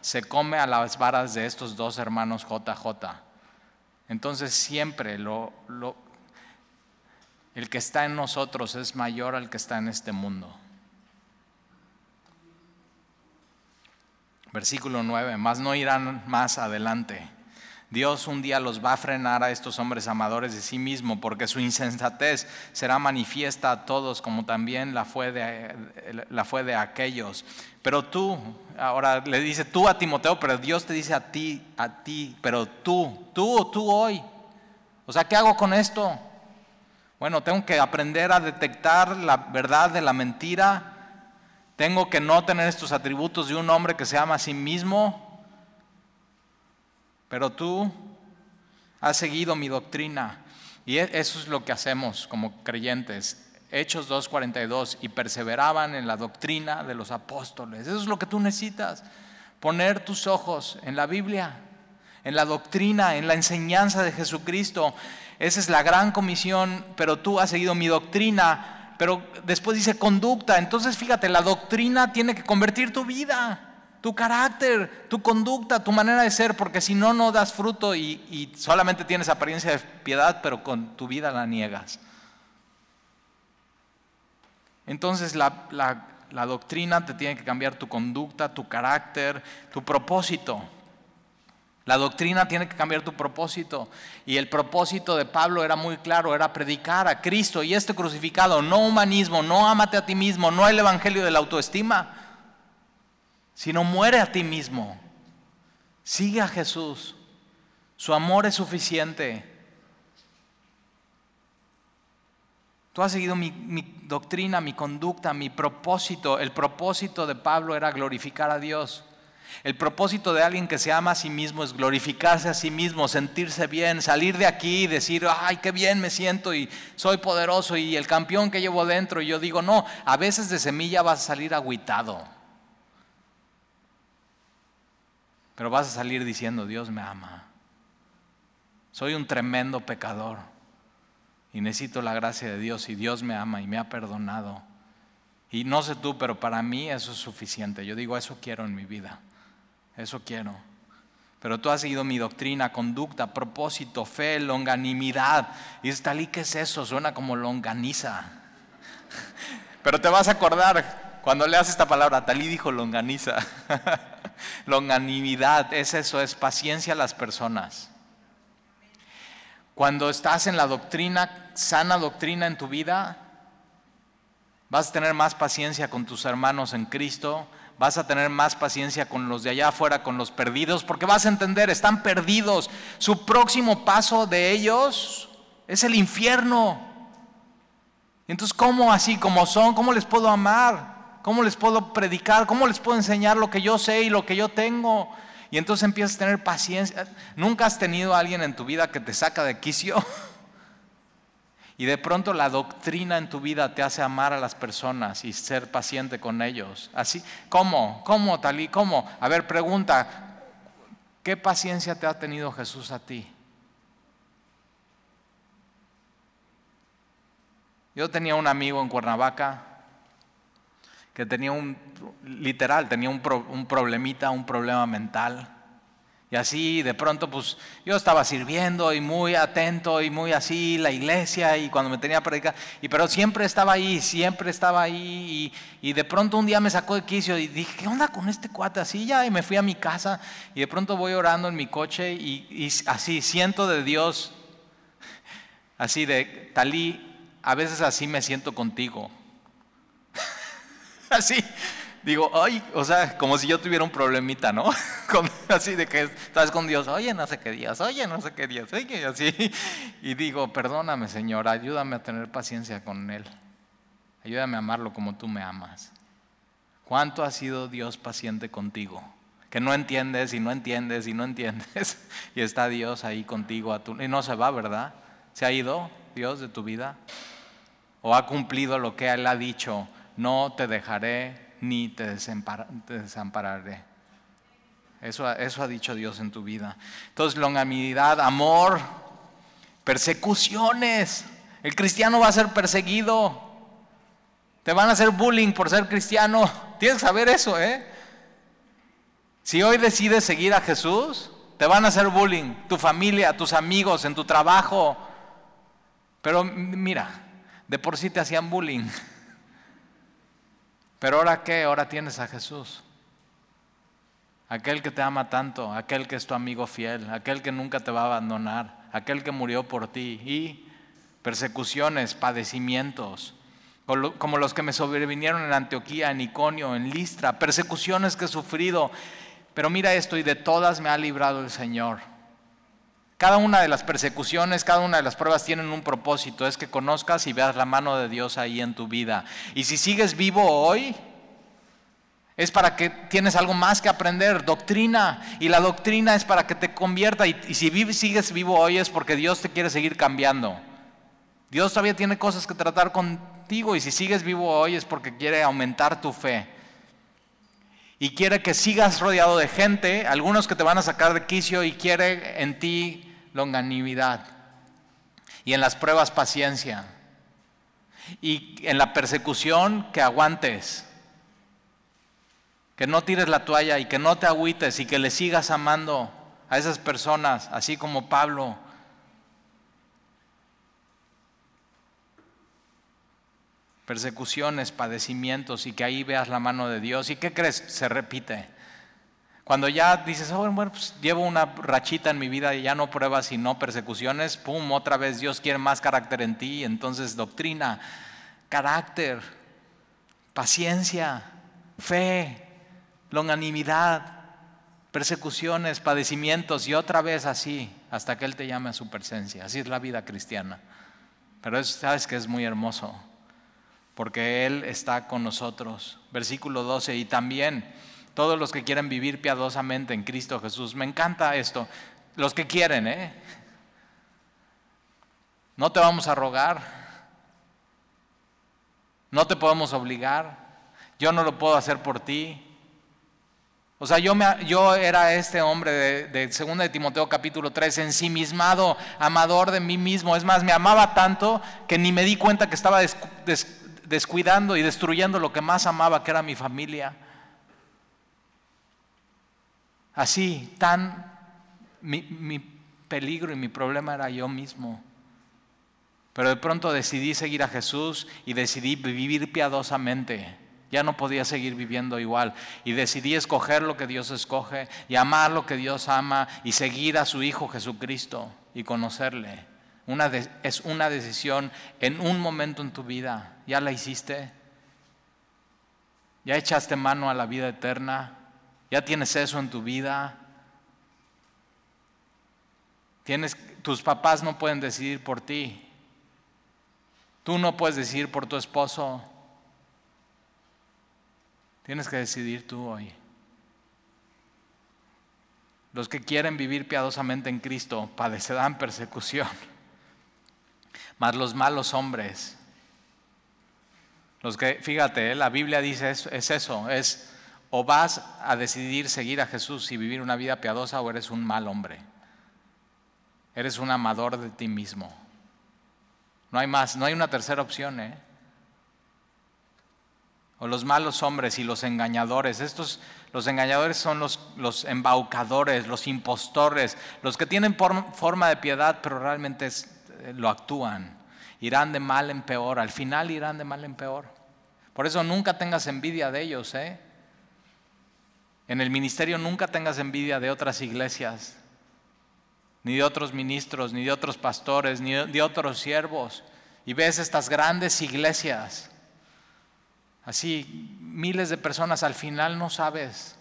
se come a las varas de estos dos hermanos JJ. Entonces siempre lo, el que está en nosotros es mayor al que está en este mundo. Versículo 9, más no irán más adelante Dios un día los va a frenar a estos hombres amadores de sí mismo, porque su insensatez será manifiesta a todos, como también la fue de, la fue de aquellos. Pero tú, ahora le dice tú a Timoteo, pero Dios te dice a ti, a ti, pero tú, tú, tú hoy. O sea, ¿qué hago con esto? Bueno, tengo que aprender a detectar la verdad de la mentira. Tengo que no tener estos atributos de un hombre que se ama a sí mismo pero tú has seguido mi doctrina. Y e, eso es lo que hacemos como creyentes. Hechos 2.42, y perseveraban en la doctrina de los apóstoles. Eso es lo que tú necesitas. Poner tus ojos en la Biblia, en la doctrina, en la enseñanza de Jesucristo. Esa es la gran comisión, pero tú has seguido mi doctrina. Pero después dice conducta. Entonces fíjate, la doctrina tiene que convertir tu vida tu carácter, tu conducta, tu manera de ser, porque si no, no das fruto y, solamente tienes apariencia de piedad, pero con tu vida la niegas. Entonces la, la doctrina te tiene que cambiar tu conducta, tu carácter, tu propósito. La doctrina tiene que cambiar tu propósito. Y el propósito de Pablo era muy claro, era predicar a Cristo y este crucificado, no humanismo, no amate a ti mismo, no el evangelio de la autoestima sino muere a ti mismo. Sigue a Jesús. Su amor es suficiente. Tú has seguido mi, doctrina, mi conducta, mi propósito. El propósito de Pablo era glorificar a Dios. El propósito de alguien que se ama a sí mismo es glorificarse a sí mismo, sentirse bien, salir de aquí y decir, ay, qué bien me siento y soy poderoso y el campeón que llevo dentro. Y yo digo, no, a veces de semilla vas a salir agüitado. Pero vas a salir diciendo, Dios me ama. Soy un tremendo pecador y necesito la gracia de Dios y Dios me ama y me ha perdonado. Y no sé tú, pero para mí eso es suficiente. Yo digo, eso quiero en mi vida. Eso quiero. Pero tú has seguido mi doctrina, conducta, propósito, fe, longanimidad. Y dices, Talí, ¿qué es eso? Suena como longaniza. Pero te vas a acordar cuando leas esta palabra, Talí dijo longaniza. Longanimidad es eso, es paciencia a las personas. Cuando estás en la doctrina, sana doctrina en tu vida, vas a tener más paciencia con tus hermanos en Cristo, vas a tener más paciencia con los de allá afuera, con los perdidos, porque vas a entender, están perdidos. Su próximo paso de ellos es el infierno. Entonces, ¿cómo así como son? ¿Cómo les puedo amar? ¿Cómo les puedo predicar? ¿Cómo les puedo enseñar lo que yo sé y lo que yo tengo? Y entonces empiezas a tener paciencia. ¿Nunca has tenido a alguien en tu vida que te saca de quicio? Y de pronto la doctrina en tu vida te hace amar a las personas y ser paciente con ellos. Así, ¿cómo? ¿Cómo, Talí? ¿Cómo? A ver, pregunta, ¿qué paciencia te ha tenido Jesús a ti? Yo tenía un amigo en Cuernavaca que tenía un, literal, tenía un, un problemita, un problema mental. Y así de pronto pues yo estaba sirviendo y muy atento y muy así la iglesia y cuando me tenía a predicar, y, pero siempre estaba ahí, siempre estaba ahí y, y, de pronto un día me sacó de quicio y dije, ¿qué onda con este cuate así ya? Y me fui a mi casa y de pronto voy orando en mi coche y, y así siento de Dios, así de Talí, a veces así me siento contigo. Así, digo, ay, o sea, como si yo tuviera un problemita, ¿no? así de que estás con Dios, oye, no sé qué días, oye, no sé qué días, oye, así. Y digo, perdóname, Señor, ayúdame a tener paciencia con Él. Ayúdame a amarlo como tú me amas. ¿Cuánto ha sido Dios paciente contigo? Que no entiendes y no entiendes y no entiendes. Y está Dios ahí contigo. A tu, y no se va, ¿verdad? ¿Se ha ido Dios de tu vida? ¿O ha cumplido lo que Él ha dicho? No te dejaré ni te, desampararé. Eso, eso ha dicho Dios en tu vida. Entonces, longanimidad, amor, persecuciones. El cristiano va a ser perseguido. Te van a hacer bullying por ser cristiano. Tienes que saber eso, ¿eh? Si hoy decides seguir a Jesús, te van a hacer bullying. Tu familia, tus amigos, en tu trabajo. Pero mira, de por sí te hacían bullying. Pero ahora qué? Ahora tienes a Jesús. Aquel que te ama tanto, aquel que es tu amigo fiel, aquel que nunca te va a abandonar, aquel que murió por ti. Y persecuciones, padecimientos, como los que me sobrevinieron en Antioquía, en Iconio, en Listra, persecuciones que he sufrido. Pero mira esto, y de todas me ha librado el Señor. Cada una de las persecuciones, cada una de las pruebas tienen un propósito, es que conozcas y veas la mano de Dios ahí en tu vida. Y si sigues vivo hoy, es para que tienes algo más que aprender, doctrina. Y la doctrina es para que te convierta. Y, si sigues vivo hoy es porque Dios te quiere seguir cambiando. Dios todavía tiene cosas que tratar contigo y si sigues vivo hoy es porque quiere aumentar tu fe. Y quiere que sigas rodeado de gente, algunos que te van a sacar de quicio y quiere en ti longanimidad. Y en las pruebas paciencia. Y en la persecución que aguantes. Que no tires la toalla y que no te agüites y que le sigas amando a esas personas, así como Pablo persecuciones, padecimientos y que ahí veas la mano de Dios. ¿Y qué crees? Se repite. Cuando ya dices, oh, bueno, pues llevo una rachita en mi vida y ya no pruebas y no persecuciones, pum, otra vez Dios quiere más carácter en ti. Entonces, doctrina, carácter, paciencia, fe, longanimidad, persecuciones, padecimientos y otra vez así, hasta que Él te llame a su presencia. Así es la vida cristiana. Pero sabes que es muy hermoso porque Él está con nosotros. Versículo 12, y también todos los que quieren vivir piadosamente en Cristo Jesús. Me encanta esto. Los que quieren, ¿eh? No te vamos a rogar. No te podemos obligar. Yo no lo puedo hacer por ti. O sea, yo, me, yo era este hombre de, de 2 de Timoteo capítulo 3, ensimismado, amador de mí mismo. Es más, me amaba tanto que ni me di cuenta que estaba des, descuidando y destruyendo lo que más amaba, que era mi familia. Así, tan mi, mi peligro y mi problema era yo mismo. Pero de pronto decidí seguir a Jesús y decidí vivir piadosamente. Ya no podía seguir viviendo igual. Y decidí escoger lo que Dios escoge y amar lo que Dios ama y seguir a su Hijo Jesucristo y conocerle es una decisión en un momento en tu vida. ¿Ya la hiciste? ¿Ya echaste mano a la vida eterna? ¿Ya tienes eso en tu vida? Tienes, tus papás no pueden decidir por ti. Tú no puedes decidir por tu esposo. Tienes que decidir tú hoy. Los que quieren vivir piadosamente en Cristo padecerán persecución más los malos hombres. Los que, fíjate, ¿eh? la Biblia dice es, es eso, es o vas a decidir seguir a Jesús y vivir una vida piadosa o eres un mal hombre. Eres un amador de ti mismo. No hay más, no hay una tercera opción. ¿eh? O los malos hombres y los engañadores. Estos, los engañadores son los, los embaucadores, los impostores, los que tienen forma de piedad, pero realmente es, lo actúan. Irán de mal en peor, al final irán de mal en peor. Por eso nunca tengas envidia de ellos. ¿eh? En el ministerio nunca tengas envidia de otras iglesias, ni de otros ministros, ni de otros pastores, ni de otros siervos. Y ves estas grandes iglesias, así miles de personas, al final no sabes.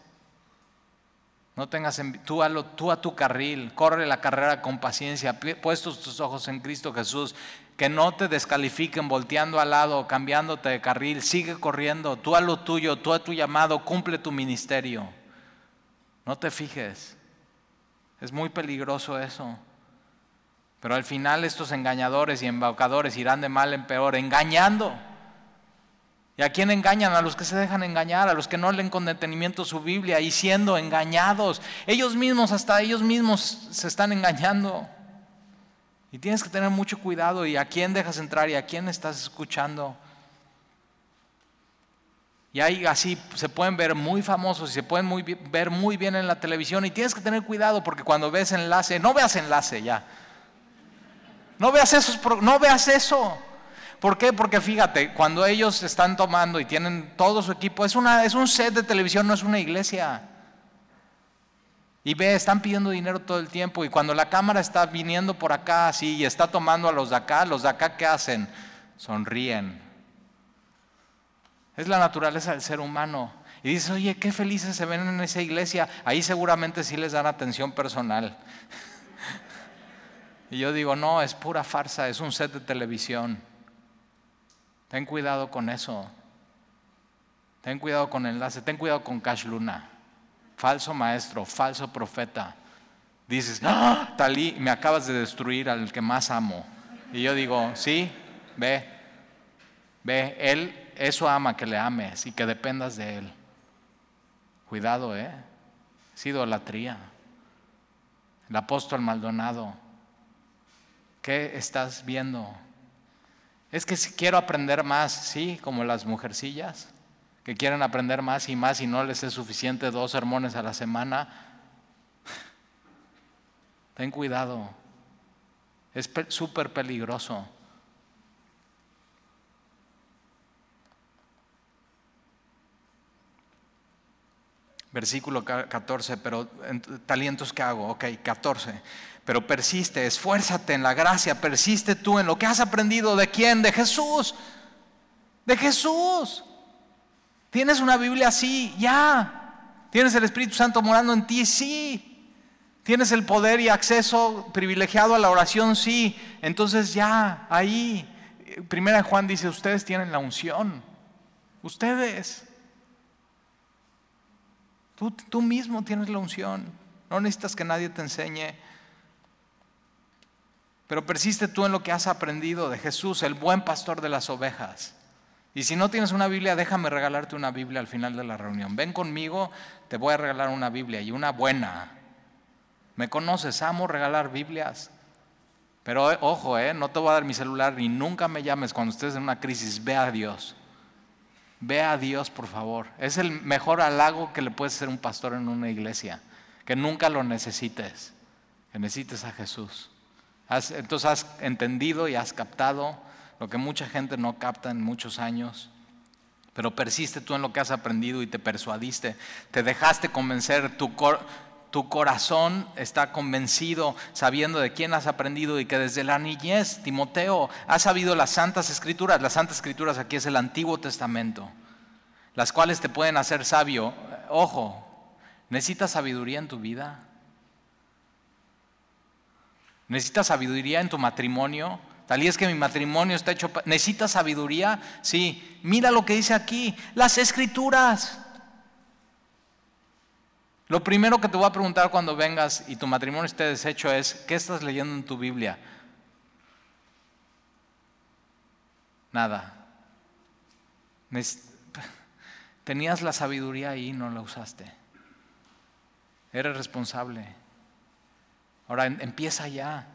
No tengas tú, tú a tu carril, corre la carrera con paciencia, puestos tus ojos en Cristo Jesús, que no te descalifiquen volteando al lado, cambiándote de carril, sigue corriendo, tú a lo tuyo, tú a tu llamado, cumple tu ministerio. No te fijes, es muy peligroso eso. Pero al final estos engañadores y embaucadores irán de mal en peor, engañando. ¿Y a quién engañan? A los que se dejan engañar, a los que no leen con detenimiento su Biblia y siendo engañados. Ellos mismos, hasta ellos mismos se están engañando. Y tienes que tener mucho cuidado y a quién dejas entrar y a quién estás escuchando. Y ahí así se pueden ver muy famosos y se pueden ver muy bien en la televisión y tienes que tener cuidado porque cuando ves enlace, no veas enlace ya. No veas eso, no veas eso. ¿Por qué? Porque fíjate, cuando ellos están tomando y tienen todo su equipo, es, una, es un set de televisión, no es una iglesia. Y ve, están pidiendo dinero todo el tiempo y cuando la cámara está viniendo por acá así y está tomando a los de acá, los de acá ¿qué hacen? Sonríen. Es la naturaleza del ser humano. Y dices, oye, qué felices se ven en esa iglesia. Ahí seguramente sí les dan atención personal. y yo digo, no, es pura farsa, es un set de televisión. Ten cuidado con eso. Ten cuidado con el enlace, ten cuidado con Cash Luna. Falso maestro, falso profeta. Dices, ¡Ah! Talí, me acabas de destruir al que más amo. Y yo digo, sí, ve, ve, él eso ama que le ames y que dependas de él. Cuidado, ¿eh? Es idolatría. El apóstol Maldonado, ¿qué estás viendo? Es que si quiero aprender más, sí, como las mujercillas, que quieren aprender más y más y no les es suficiente dos sermones a la semana. Ten cuidado, es súper peligroso. Versículo 14, pero talentos que hago, ok, 14 pero persiste, esfuérzate en la gracia, persiste tú en lo que has aprendido. ¿De quién? De Jesús. De Jesús. ¿Tienes una Biblia? Sí, ya. ¿Tienes el Espíritu Santo morando en ti? Sí. ¿Tienes el poder y acceso privilegiado a la oración? Sí. Entonces ya, ahí. Primera Juan dice, ustedes tienen la unción. Ustedes. Tú, tú mismo tienes la unción. No necesitas que nadie te enseñe. Pero persiste tú en lo que has aprendido de Jesús, el buen pastor de las ovejas. Y si no tienes una Biblia, déjame regalarte una Biblia al final de la reunión. Ven conmigo, te voy a regalar una Biblia y una buena. Me conoces, amo regalar Biblias. Pero eh, ojo, eh, no te voy a dar mi celular ni nunca me llames cuando estés en una crisis. Ve a Dios. Ve a Dios, por favor. Es el mejor halago que le puede ser un pastor en una iglesia. Que nunca lo necesites. Que necesites a Jesús entonces has entendido y has captado lo que mucha gente no capta en muchos años. Pero persiste tú en lo que has aprendido y te persuadiste, te dejaste convencer, tu, tu corazón está convencido sabiendo de quién has aprendido y que desde la niñez, Timoteo, has sabido las santas escrituras. Las santas escrituras aquí es el Antiguo Testamento, las cuales te pueden hacer sabio. Ojo, ¿necesitas sabiduría en tu vida? ¿Necesitas sabiduría en tu matrimonio? Tal y es que mi matrimonio está hecho... ¿Necesitas sabiduría? Sí. Mira lo que dice aquí. Las escrituras. Lo primero que te voy a preguntar cuando vengas y tu matrimonio esté deshecho es, ¿qué estás leyendo en tu Biblia? Nada. Tenías la sabiduría ahí y no la usaste. Eres responsable. Ahora empieza ya.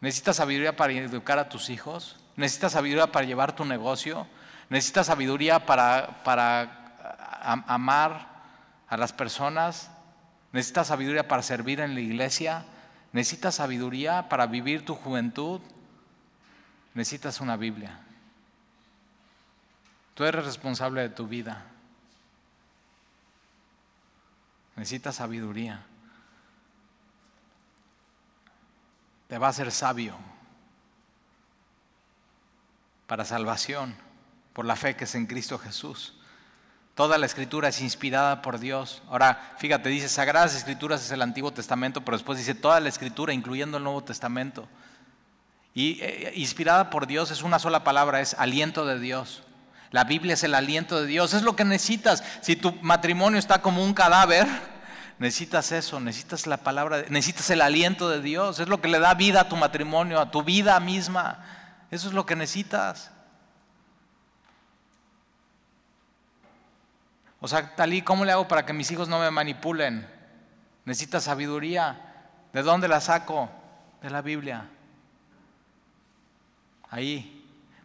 ¿Necesitas sabiduría para educar a tus hijos? ¿Necesitas sabiduría para llevar tu negocio? ¿Necesitas sabiduría para, para amar a las personas? ¿Necesitas sabiduría para servir en la iglesia? ¿Necesitas sabiduría para vivir tu juventud? Necesitas una Biblia. Tú eres responsable de tu vida. Necesitas sabiduría. Te va a hacer sabio para salvación por la fe que es en Cristo Jesús. Toda la escritura es inspirada por Dios. Ahora, fíjate, dice Sagradas Escrituras es el Antiguo Testamento, pero después dice toda la escritura, incluyendo el Nuevo Testamento. Y eh, inspirada por Dios es una sola palabra, es aliento de Dios. La Biblia es el aliento de Dios, es lo que necesitas. Si tu matrimonio está como un cadáver, necesitas eso, necesitas la palabra, necesitas el aliento de Dios, es lo que le da vida a tu matrimonio, a tu vida misma. Eso es lo que necesitas. O sea, Talí, ¿cómo le hago para que mis hijos no me manipulen? Necesitas sabiduría. ¿De dónde la saco? De la Biblia. Ahí.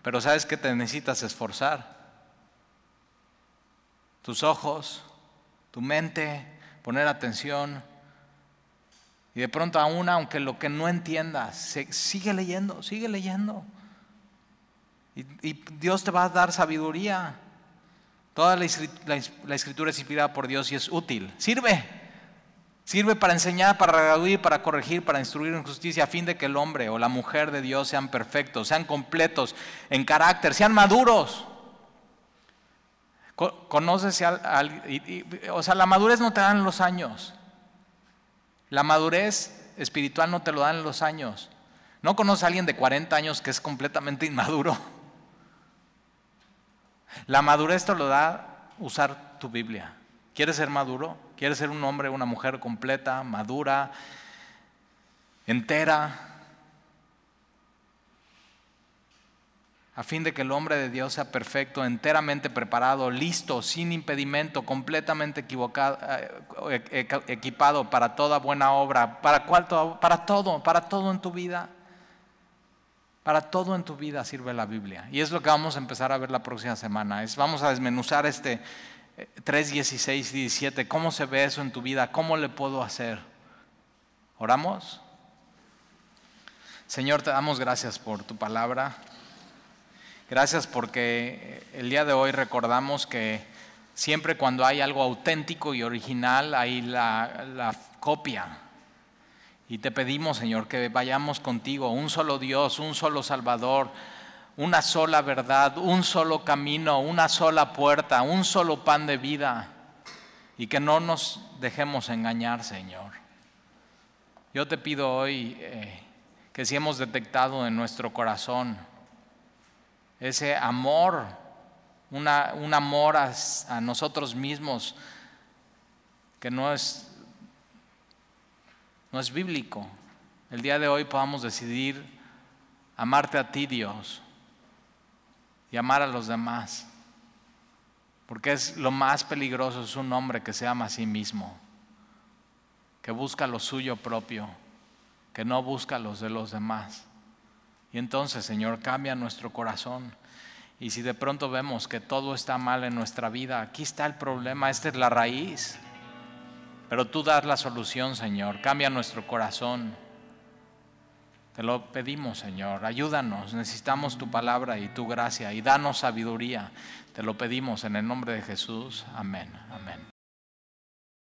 Pero ¿sabes qué te necesitas esforzar? Tus ojos, tu mente, poner atención. Y de pronto aún, aunque lo que no entiendas, sigue leyendo, sigue leyendo. Y, Dios te va a dar sabiduría. Toda la, escritura es inspirada por Dios y es útil. Sirve. Sirve para enseñar, para redaguir, para corregir, para instruir en justicia, a fin de que el hombre o la mujer de Dios sean perfectos, sean completos en carácter, sean maduros. Conoces al, o sea, la madurez no te dan los años. La madurez espiritual no te lo dan los años. No conoces a alguien de 40 años que es completamente inmaduro. La madurez te lo da usar tu Biblia. ¿Quieres ser maduro? ¿Quieres ser un hombre, una mujer completa, madura, entera? A fin de que el hombre de Dios sea perfecto, enteramente preparado, listo, sin impedimento, completamente equivocado, eh, equipado para toda buena obra, para, para todo, para todo en tu vida. Para todo en tu vida sirve la Biblia. Y es lo que vamos a empezar a ver la próxima semana. Es, vamos a desmenuzar este 3, 16, 17. ¿Cómo se ve eso en tu vida? ¿Cómo le puedo hacer? ¿Oramos? Señor, te damos gracias por tu palabra. Gracias porque el día de hoy recordamos que siempre cuando hay algo auténtico y original hay la, copia y te pedimos, Señor, que vayamos contigo, un solo Dios, un solo Salvador, una sola verdad, un solo camino, una sola puerta, un solo pan de vida. Y que no nos dejemos engañar, Señor. Yo te pido hoy eh, que si hemos detectado en nuestro corazón ese amor, un amor a nosotros mismos, que no es no es bíblico. El día de hoy podamos decidir amarte a ti, Dios, y amar a los demás. Porque es lo más peligroso, es un hombre que se ama a sí mismo, que busca lo suyo propio, que no busca los de los demás. Y entonces, Señor, cambia nuestro corazón. Y si de pronto vemos que todo está mal en nuestra vida, aquí está el problema, esta es la raíz. Pero tú das la solución, Señor. Cambia nuestro corazón. Te lo pedimos, Señor. Ayúdanos. Necesitamos tu palabra y tu gracia. Y danos sabiduría. Te lo pedimos en el nombre de Jesús. Amén. Amén.